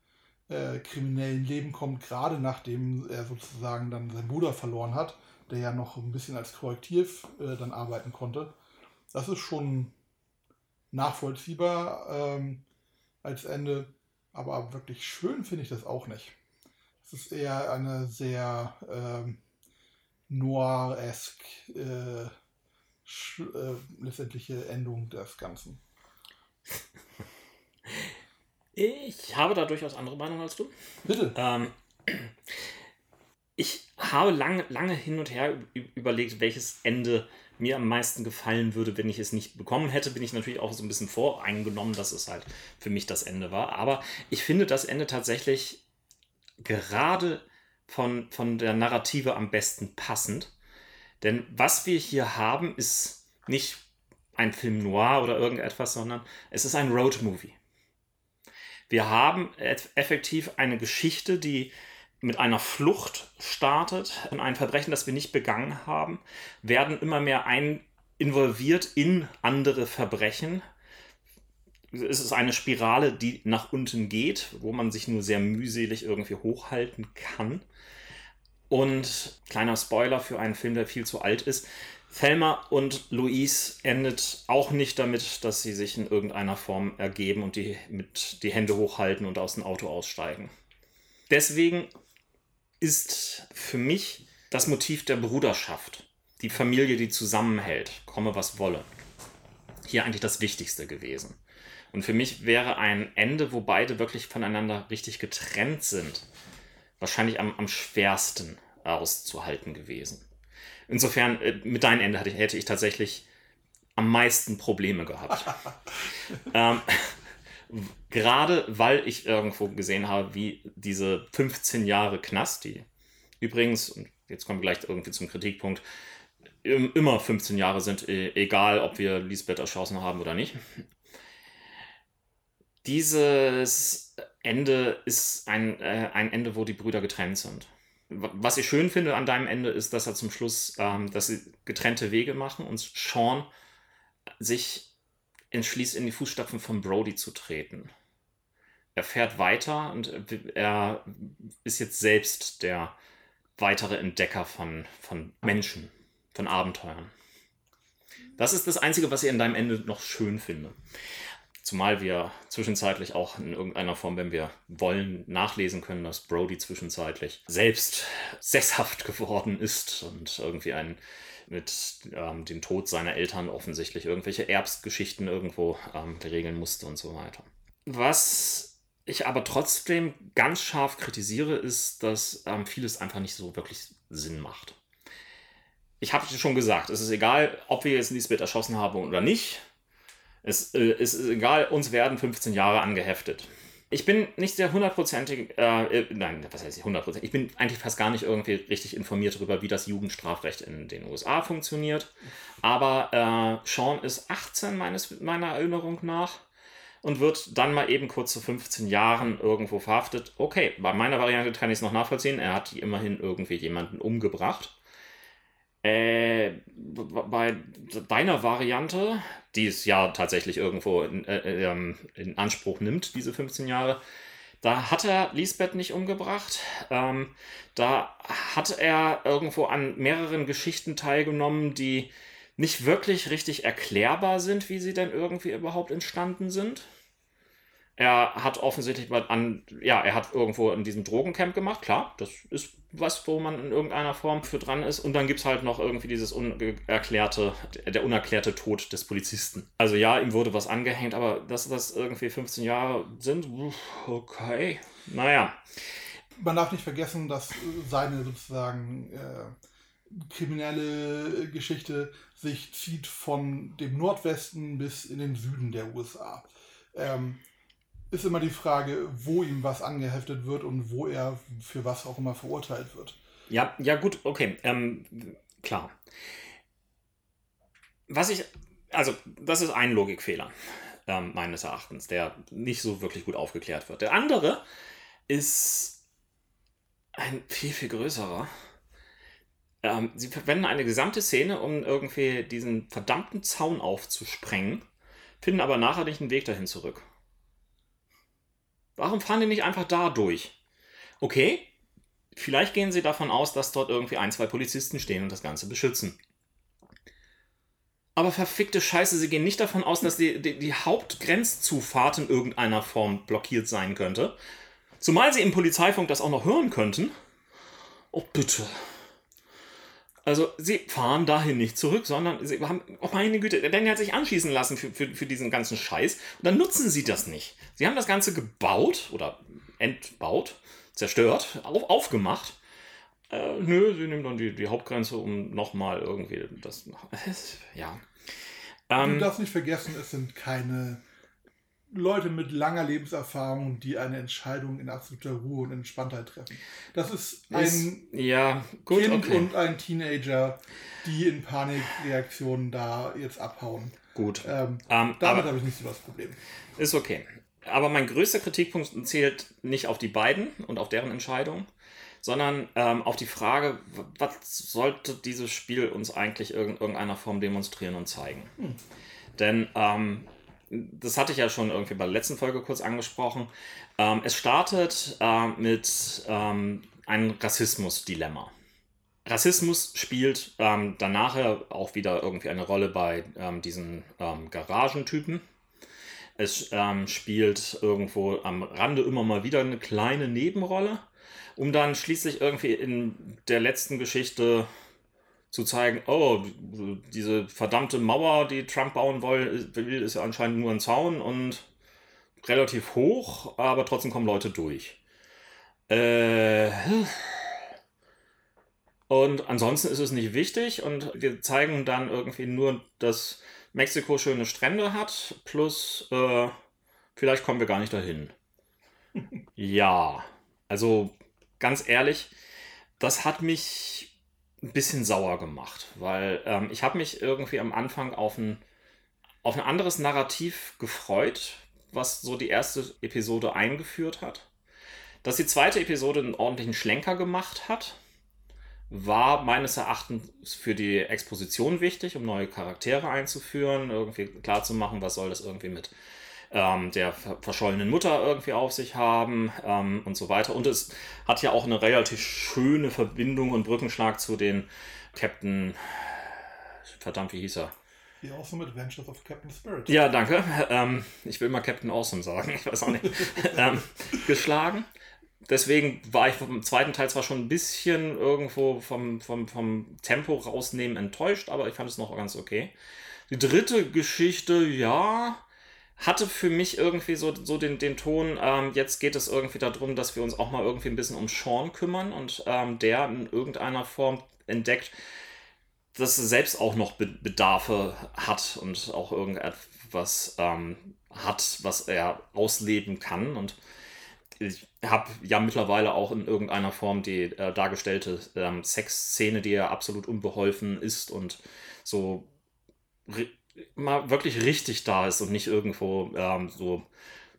äh, kriminellen Leben kommt, gerade nachdem er sozusagen dann seinen Bruder verloren hat, der ja noch ein bisschen als Korrektiv äh, dann arbeiten konnte. Das ist schon nachvollziehbar ähm, als Ende, aber wirklich schön finde ich das auch nicht. Es ist eher eine sehr ähm, noir-esque äh, äh, letztendliche Endung des Ganzen. Ich habe da durchaus andere Meinung als du. Bitte. Ähm, ich habe lange, lange hin und her überlegt, welches Ende mir am meisten gefallen würde, wenn ich es nicht bekommen hätte. Bin ich natürlich auch so ein bisschen voreingenommen, dass es halt für mich das Ende war. Aber ich finde das Ende tatsächlich gerade von, von der Narrative am besten passend. Denn was wir hier haben, ist nicht ein Film noir oder irgendetwas, sondern es ist ein Road-Movie. Wir haben effektiv eine Geschichte, die mit einer Flucht startet und ein Verbrechen, das wir nicht begangen haben, werden immer mehr ein involviert in andere Verbrechen. Es ist eine Spirale, die nach unten geht, wo man sich nur sehr mühselig irgendwie hochhalten kann. Und kleiner Spoiler für einen Film, der viel zu alt ist. Thelma und Louise endet auch nicht damit, dass sie sich in irgendeiner Form ergeben und die mit die Hände hochhalten und aus dem Auto aussteigen. Deswegen ist für mich das Motiv der Bruderschaft, die Familie, die zusammenhält, komme was wolle, hier eigentlich das Wichtigste gewesen. Und für mich wäre ein Ende, wo beide wirklich voneinander richtig getrennt sind, wahrscheinlich am, am schwersten auszuhalten gewesen. Insofern, äh, mit deinem Ende hätte ich, hätte ich tatsächlich am meisten Probleme gehabt. ähm, gerade weil ich irgendwo gesehen habe, wie diese 15 Jahre Knast, die übrigens, und jetzt kommen wir gleich irgendwie zum Kritikpunkt, immer 15 Jahre sind, e, egal ob wir Lisbeth erschossen haben oder nicht. Dieses Ende ist ein, äh, ein Ende, wo die Brüder getrennt sind. Was ich schön finde an deinem Ende ist, dass er zum Schluss, ähm, dass sie getrennte Wege machen und Sean sich entschließt, in die Fußstapfen von Brody zu treten. Er fährt weiter und er ist jetzt selbst der weitere Entdecker von, von Menschen, von Abenteuern. Das ist das Einzige, was ich in deinem Ende noch schön finde. Zumal wir zwischenzeitlich auch in irgendeiner Form, wenn wir wollen, nachlesen können, dass Brody zwischenzeitlich selbst sesshaft geworden ist und irgendwie ein mit ähm, dem Tod seiner Eltern offensichtlich irgendwelche Erbsgeschichten irgendwo ähm, regeln musste und so weiter. Was ich aber trotzdem ganz scharf kritisiere, ist, dass ähm, vieles einfach nicht so wirklich Sinn macht. Ich habe schon gesagt, es ist egal, ob wir jetzt Lisbeth erschossen haben oder nicht. Es, äh, es ist egal, uns werden 15 Jahre angeheftet. Ich bin nicht sehr hundertprozentig, äh, äh nein, was heißt ich hundertprozentig? Ich bin eigentlich fast gar nicht irgendwie richtig informiert darüber, wie das Jugendstrafrecht in den USA funktioniert. Aber äh, Sean ist 18 meines, meiner Erinnerung nach und wird dann mal eben kurz zu 15 Jahren irgendwo verhaftet. Okay, bei meiner Variante kann ich es noch nachvollziehen. Er hat immerhin irgendwie jemanden umgebracht. Äh, bei deiner Variante, die es ja tatsächlich irgendwo in, äh, ähm, in, Anspruch nimmt, diese 15 Jahre, da hat er Lisbeth nicht umgebracht. Ähm, da hat er irgendwo an mehreren Geschichten teilgenommen, die nicht wirklich richtig erklärbar sind, wie sie denn irgendwie überhaupt entstanden sind. Er hat offensichtlich an, ja, er hat irgendwo in diesem Drogencamp gemacht, klar, das ist was, wo man in irgendeiner Form für dran ist. Und dann gibt es halt noch irgendwie dieses unerklärte, der unerklärte Tod des Polizisten. Also ja, ihm wurde was angehängt, aber dass das irgendwie 15 Jahre sind, okay, naja. Man darf nicht vergessen, dass seine sozusagen äh, kriminelle Geschichte sich zieht von dem Nordwesten bis in den Süden der USA. Ähm, ist immer die Frage, wo ihm was angeheftet wird und wo er für was auch immer verurteilt wird. Ja, ja, gut, okay, ähm, klar. Was ich Also, das ist ein Logikfehler, ähm, meines Erachtens, der nicht so wirklich gut aufgeklärt wird. Der andere ist ein viel, viel größerer. Ähm, sie verwenden eine gesamte Szene, um irgendwie diesen verdammten Zaun aufzusprengen, finden aber nachher nicht einen Weg dahin zurück. Warum fahren die nicht einfach da durch? Okay, vielleicht gehen sie davon aus, dass dort irgendwie ein, zwei Polizisten stehen und das Ganze beschützen. Aber verfickte Scheiße, sie gehen nicht davon aus, dass die, die, die Hauptgrenzzufahrt in irgendeiner Form blockiert sein könnte. Zumal sie im Polizeifunk das auch noch hören könnten. Oh, bitte. Also, sie fahren dahin nicht zurück, sondern sie haben, oh meine Güte, der Daniel hat sich anschießen lassen für, für, für diesen ganzen Scheiß. Und dann nutzen sie das nicht. Sie haben das Ganze gebaut oder entbaut, zerstört, auf, aufgemacht. Äh, nö, sie nehmen dann die, die Hauptgrenze, um nochmal irgendwie das. Ja. Ähm, du darfst nicht vergessen, es sind keine Leute mit langer Lebenserfahrung, die eine Entscheidung in absoluter Ruhe und Entspanntheit treffen. Das ist ein ist, ja, gut, Kind okay. und ein Teenager, die in Panikreaktionen da jetzt abhauen. Gut. Ähm, ähm, damit habe ich nicht so das Problem. Ist okay. Aber mein größter Kritikpunkt zählt nicht auf die beiden und auf deren Entscheidung, sondern ähm, auf die Frage, was sollte dieses Spiel uns eigentlich in irgendeiner Form demonstrieren und zeigen? Hm. Denn ähm, das hatte ich ja schon irgendwie bei der letzten Folge kurz angesprochen. Ähm, es startet äh, mit ähm, einem Rassismus-Dilemma. Rassismus spielt ähm, dann nachher auch wieder irgendwie eine Rolle bei ähm, diesen ähm, Garagentypen. Es ähm, spielt irgendwo am Rande immer mal wieder eine kleine Nebenrolle, um dann schließlich irgendwie in der letzten Geschichte zu zeigen, oh, diese verdammte Mauer, die Trump bauen will, ist ja anscheinend nur ein Zaun und relativ hoch, aber trotzdem kommen Leute durch. Äh, und ansonsten ist es nicht wichtig und wir zeigen dann irgendwie nur, dass Mexiko schöne Strände hat, plus äh, vielleicht kommen wir gar nicht dahin. ja, also ganz ehrlich, das hat mich ein bisschen sauer gemacht, weil ähm, ich habe mich irgendwie am Anfang auf ein, auf ein anderes Narrativ gefreut, was so die erste Episode eingeführt hat. Dass die zweite Episode einen ordentlichen Schlenker gemacht hat, war meines Erachtens für die Exposition wichtig, um neue Charaktere einzuführen, irgendwie klarzumachen, was soll das irgendwie mit ähm, der verschollenen Mutter irgendwie auf sich haben ähm, und so weiter. Und es hat ja auch eine relativ schöne Verbindung und Brückenschlag zu den Captain. Verdammt, wie hieß er? The Awesome Adventures of Captain Spirit. Ja, danke. Ähm, ich will mal Captain Awesome sagen, ich weiß auch nicht. ähm, geschlagen. Deswegen war ich vom zweiten Teil zwar schon ein bisschen irgendwo vom, vom, vom Tempo rausnehmen enttäuscht, aber ich fand es noch ganz okay. Die dritte Geschichte, ja, hatte für mich irgendwie so, so den, den Ton, ähm, jetzt geht es irgendwie darum, dass wir uns auch mal irgendwie ein bisschen um Sean kümmern und ähm, der in irgendeiner Form entdeckt, dass er selbst auch noch Bedarfe hat und auch irgendetwas ähm, hat, was er ausleben kann. Und ich habe ja mittlerweile auch in irgendeiner Form die äh, dargestellte ähm, Sexszene, die ja absolut unbeholfen ist und so mal wirklich richtig da ist und nicht irgendwo ähm, so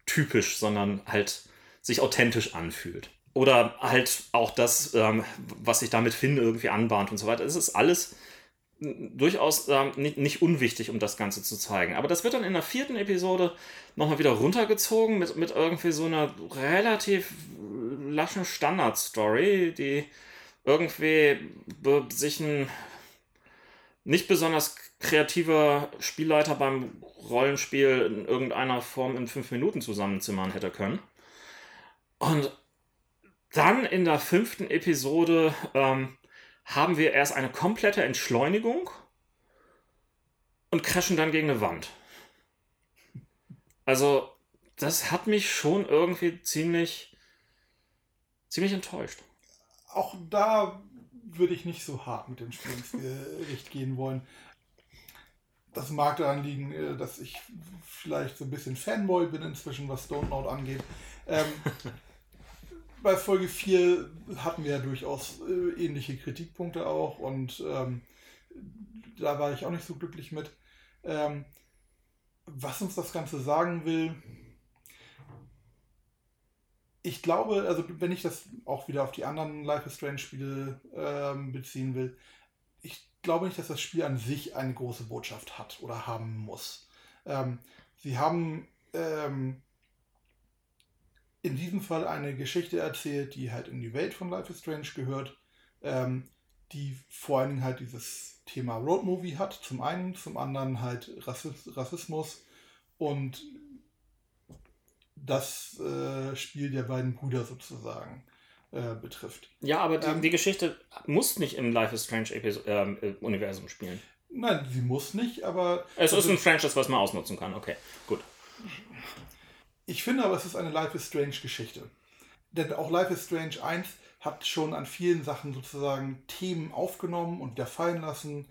typisch, sondern halt sich authentisch anfühlt. Oder halt auch das, ähm, was sich damit finde, irgendwie anbahnt und so weiter. Es ist alles durchaus ähm, nicht, nicht, unwichtig, um das Ganze zu zeigen. Aber das wird dann in der vierten Episode nochmal wieder runtergezogen mit, mit irgendwie so einer relativ laschen Standard-Story, die irgendwie sich ein nicht besonders kreativer Spielleiter beim Rollenspiel in irgendeiner Form in fünf Minuten zusammenzimmern hätte können. Und dann in der fünften Episode ähm, haben wir erst eine komplette Entschleunigung und crashen dann gegen eine Wand. Also, das hat mich schon irgendwie ziemlich, ziemlich enttäuscht. Auch da würde ich nicht so hart mit dem Spiel ins Gericht gehen wollen. Das mag daran liegen, äh, dass ich vielleicht so ein bisschen Fanboy bin inzwischen, was Stone Loud angeht. Ähm, bei Folge 4 hatten wir ja durchaus äh, ähnliche Kritikpunkte auch und ähm, da war ich auch nicht so glücklich mit. Ähm, was uns das Ganze sagen will, ich glaube, also wenn ich das auch wieder auf die anderen Life is Strange Spiele ähm, beziehen will, ich glaube nicht, dass das Spiel an sich eine große Botschaft hat oder haben muss. Ähm, sie haben ähm, in diesem Fall eine Geschichte erzählt, die halt in die Welt von Life is Strange gehört, ähm, die vor allen Dingen halt dieses Thema Roadmovie hat, zum einen, zum anderen halt Rassismus und das äh, Spiel der beiden Brüder sozusagen äh, betrifft. Ja, aber die, ähm, die, Geschichte muss nicht im Life is Strange ähm, äh, Universum spielen. Nein, sie muss nicht, aber. Es ist ein Franchise, was man ausnutzen kann. Okay, gut. Ich finde aber, es ist eine Life is Strange Geschichte. Denn auch Life is Strange 1 hat schon an vielen Sachen sozusagen Themen aufgenommen und wieder fallen lassen.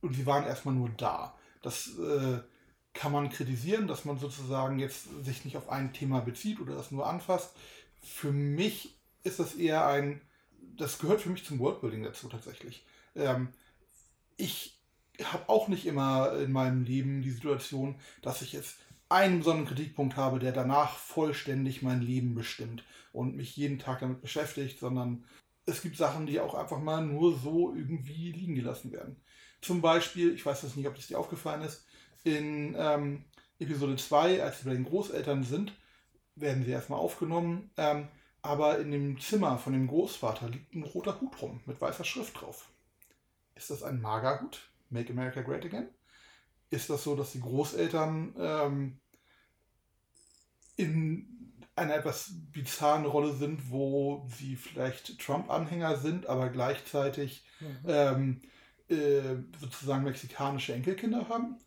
Und sie waren erstmal nur da. Das äh, kann man kritisieren, dass man sozusagen jetzt sich nicht auf ein Thema bezieht oder das nur anfasst. Für mich ist das eher ein, das gehört für mich zum Worldbuilding dazu tatsächlich. Ähm, ich habe auch nicht immer in meinem Leben die Situation, dass ich jetzt einen besonderen Kritikpunkt habe, der danach vollständig mein Leben bestimmt und mich jeden Tag damit beschäftigt, sondern es gibt Sachen, die auch einfach mal nur so irgendwie liegen gelassen werden. Zum Beispiel, ich weiß jetzt nicht, ob das dir aufgefallen ist, in ähm, Episode 2, als sie bei den Großeltern sind, werden sie erstmal aufgenommen. Ähm, aber in dem Zimmer von dem Großvater liegt ein roter Hut rum mit weißer Schrift drauf. Ist das ein Magerhut? Make America Great Again? Ist das so, dass die Großeltern ähm, in einer etwas bizarren Rolle sind, wo sie vielleicht Trump-Anhänger sind, aber gleichzeitig mhm. ähm, äh, sozusagen mexikanische Enkelkinder haben?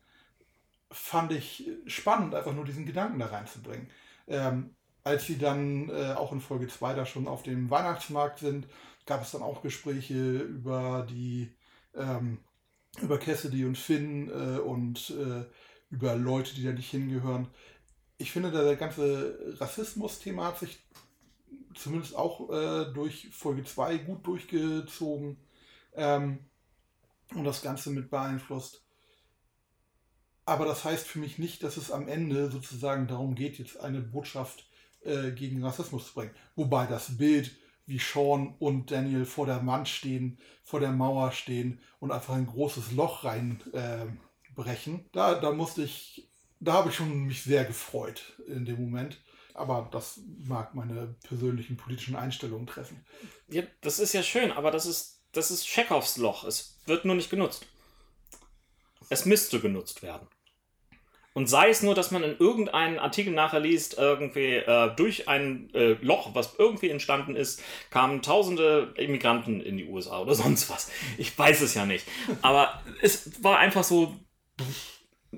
fand ich spannend, einfach nur diesen Gedanken da reinzubringen. Ähm, als sie dann äh, auch in Folge 2 da schon auf dem Weihnachtsmarkt sind, gab es dann auch Gespräche über die ähm, über Cassidy und Finn äh, und äh, über Leute, die da nicht hingehören. Ich finde, der ganze Rassismus-Thema hat sich zumindest auch äh, durch Folge 2 gut durchgezogen ähm, und das Ganze mit beeinflusst. Aber das heißt für mich nicht, dass es am Ende sozusagen darum geht, jetzt eine Botschaft äh, gegen Rassismus zu bringen. Wobei das Bild, wie Sean und Daniel vor der Wand stehen, vor der Mauer stehen und einfach ein großes Loch reinbrechen, äh, da, da musste ich, da habe ich schon mich sehr gefreut in dem Moment. Aber das mag meine persönlichen politischen Einstellungen treffen. Ja, das ist ja schön, aber das ist, das ist Chekhovs Loch. Es wird nur nicht genutzt. Es müsste genutzt werden. Und sei es nur, dass man in irgendeinen Artikel nachher liest, irgendwie äh, durch ein äh, Loch, was irgendwie entstanden ist, kamen tausende Immigranten in die USA oder sonst was. Ich weiß es ja nicht. Aber es war einfach so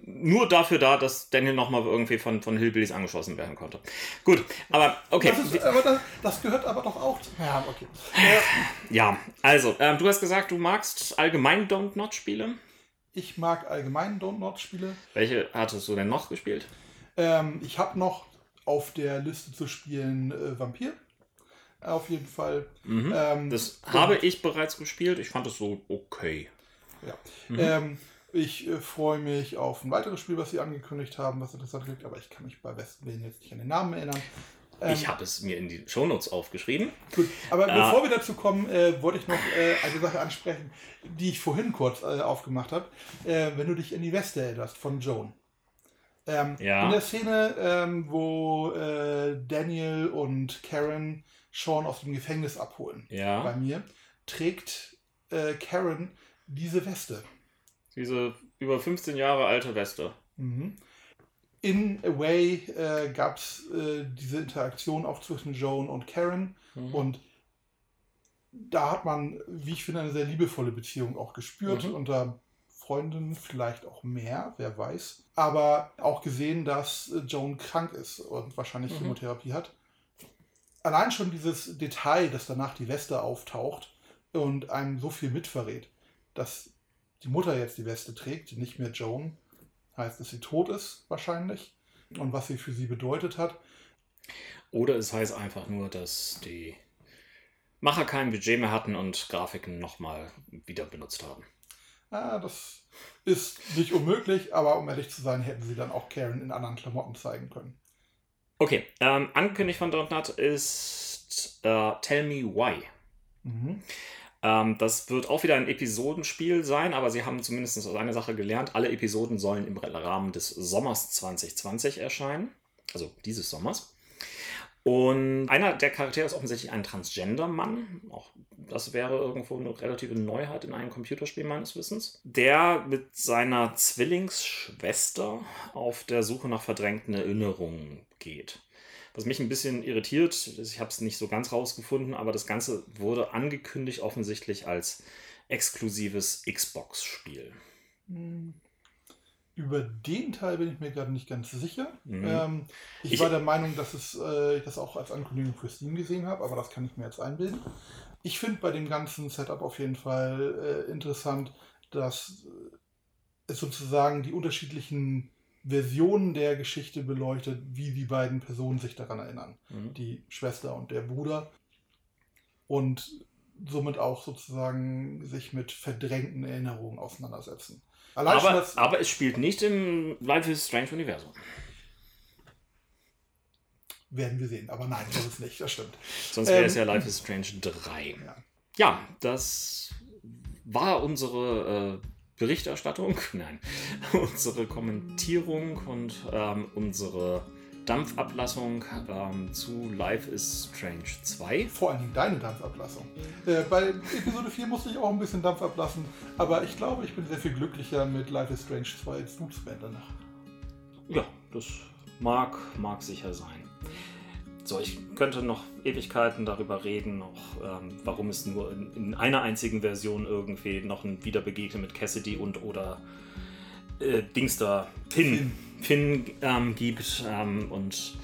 nur dafür da, dass Daniel nochmal irgendwie von, von Hillbillies angeschossen werden konnte. Gut, aber okay. Das, ist, aber das, das, gehört aber doch auch. Ja, okay. Ja, also, ähm, du hast gesagt, du magst allgemein Don't Not Spiele. Ich mag allgemein Don't Not Spiele. Welche hattest du denn noch gespielt? Ähm, ich habe noch auf der Liste zu spielen äh, Vampir. Auf jeden Fall. Mhm. Ähm, das habe ich bereits gespielt. Ich fand es so okay. Ja. Mhm. Ähm, ich äh, freue mich auf ein weiteres Spiel, was sie angekündigt haben, was interessant klingt, aber ich kann mich bei Westwillen jetzt nicht an den Namen erinnern. Ähm, ich habe es mir in die Shownotes aufgeschrieben. Gut, aber äh, bevor wir dazu kommen, äh, wollte ich noch äh, eine Sache ansprechen, die ich vorhin kurz äh, aufgemacht habe. Äh, wenn du dich in die Weste erinnerst von Joan. Ähm, ja. In der Szene, ähm, wo äh, Daniel und Karen Sean aus dem Gefängnis abholen, ja. bei mir, trägt Karen diese Weste. Diese über 15 Jahre alte Weste. Mhm in A Way äh, gab es äh, diese Interaktion auch zwischen Joan und Karen. Mhm. Und da hat man, wie ich finde, eine sehr liebevolle Beziehung auch gespürt. Mhm. Unter Freundinnen vielleicht auch mehr, wer weiß. Aber auch gesehen, dass Joan krank ist und wahrscheinlich mhm. Chemotherapie hat. Allein schon dieses Detail, dass danach die Weste auftaucht und einem so viel mitverrät, dass die Mutter jetzt die Weste trägt, nicht mehr Joan, heißt, dass sie tot ist wahrscheinlich und was sie für sie bedeutet hat. Oder es heißt einfach nur, dass die Macher kein Budget mehr hatten und Grafiken nochmal wieder benutzt haben. ah, das ist nicht unmöglich, aber um ehrlich zu sein, hätten sie dann auch Karen in anderen Klamotten zeigen können. Okay, ähm, angekündigt von Donut ist äh, Tell Me Why. Mhm. Ähm, das wird auch wieder ein Episodenspiel sein, aber sie haben zumindest aus einer Sache gelernt. Alle Episoden sollen im Rahmen des Sommers 2020 erscheinen. Also dieses Sommers. Und einer der Charaktere ist offensichtlich ein Transgender-Mann. Auch das wäre irgendwo eine relative Neuheit in einem Computerspiel meines Wissens. Der mit seiner Zwillingsschwester auf der Suche nach verdrängten Erinnerungen geht. Was mich ein bisschen irritiert, ich habe es nicht so ganz rausgefunden, aber das Ganze wurde angekündigt offensichtlich als exklusives Xbox-Spiel. Hm. Über den Teil bin ich mir gerade nicht ganz sicher. Mhm. Ähm, ich, Ich- war der Meinung, dass es, äh, ich das auch als Ankündigung für Steam gesehen habe, aber das kann ich mir jetzt einbilden. Ich finde bei dem ganzen Setup auf jeden Fall äh, interessant, dass äh, es sozusagen die unterschiedlichen Versionen der Geschichte beleuchtet, wie die beiden Personen sich daran erinnern. Mhm. Die Schwester und der Bruder. Und somit auch sozusagen sich mit verdrängten Erinnerungen auseinandersetzen. Allein Aber, das, aber es spielt nicht im Life is Strange Universum. werden wir sehen. Aber nein, das ist nicht, das stimmt. Sonst wäre Ähm, es ja Life is Strange 3. Ja. Ja, das war unsere äh, Berichterstattung, nein, unsere Kommentierung und ähm, unsere Dampfablassung ähm, zu Life is Strange 2. Vor allen Dingen deine Dampfablassung. Äh, bei Episode 4 musste ich auch ein bisschen Dampf ablassen, aber ich glaube, ich bin sehr viel glücklicher mit Life is Strange 2 als du zum Ende noch. Ja, das mag, mag sicher sein. So, ich könnte noch Ewigkeiten darüber reden, auch, ähm, warum es nur in, in einer einzigen Version irgendwie noch ein Wiederbegegnen mit Cassidy und oder äh, Dings da, Finn, Finn ähm, gibt ähm, und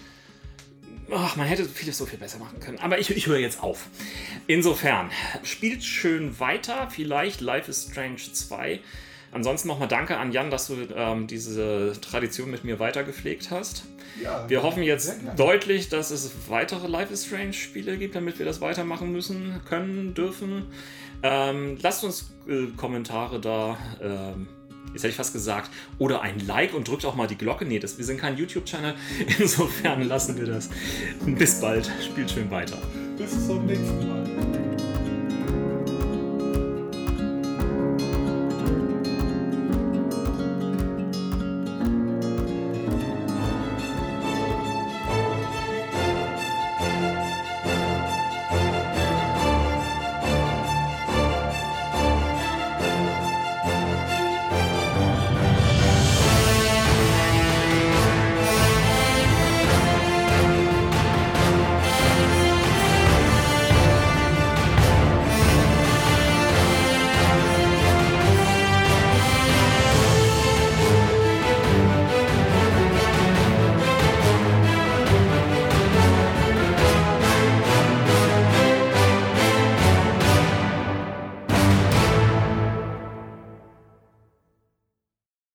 ach, man hätte vieles so viel besser machen können. Aber ich, ich höre jetzt auf. Insofern, spielt schön weiter, vielleicht Life is Strange 2. Ansonsten nochmal danke an Jan, dass du ähm, diese Tradition mit mir weitergepflegt hast. Ja, Wir hoffen jetzt deutlich, dass es weitere Life is Strange Spiele gibt, damit wir das weitermachen müssen, können, dürfen. Ähm, lasst uns äh, Kommentare da. Ähm, jetzt hätte ich fast gesagt. Oder ein Like und drückt auch mal die Glocke. Nee, das, wir sind kein YouTube-Channel. Insofern lassen wir das. Bis bald. Spielt schön weiter. Bis zum nächsten Mal.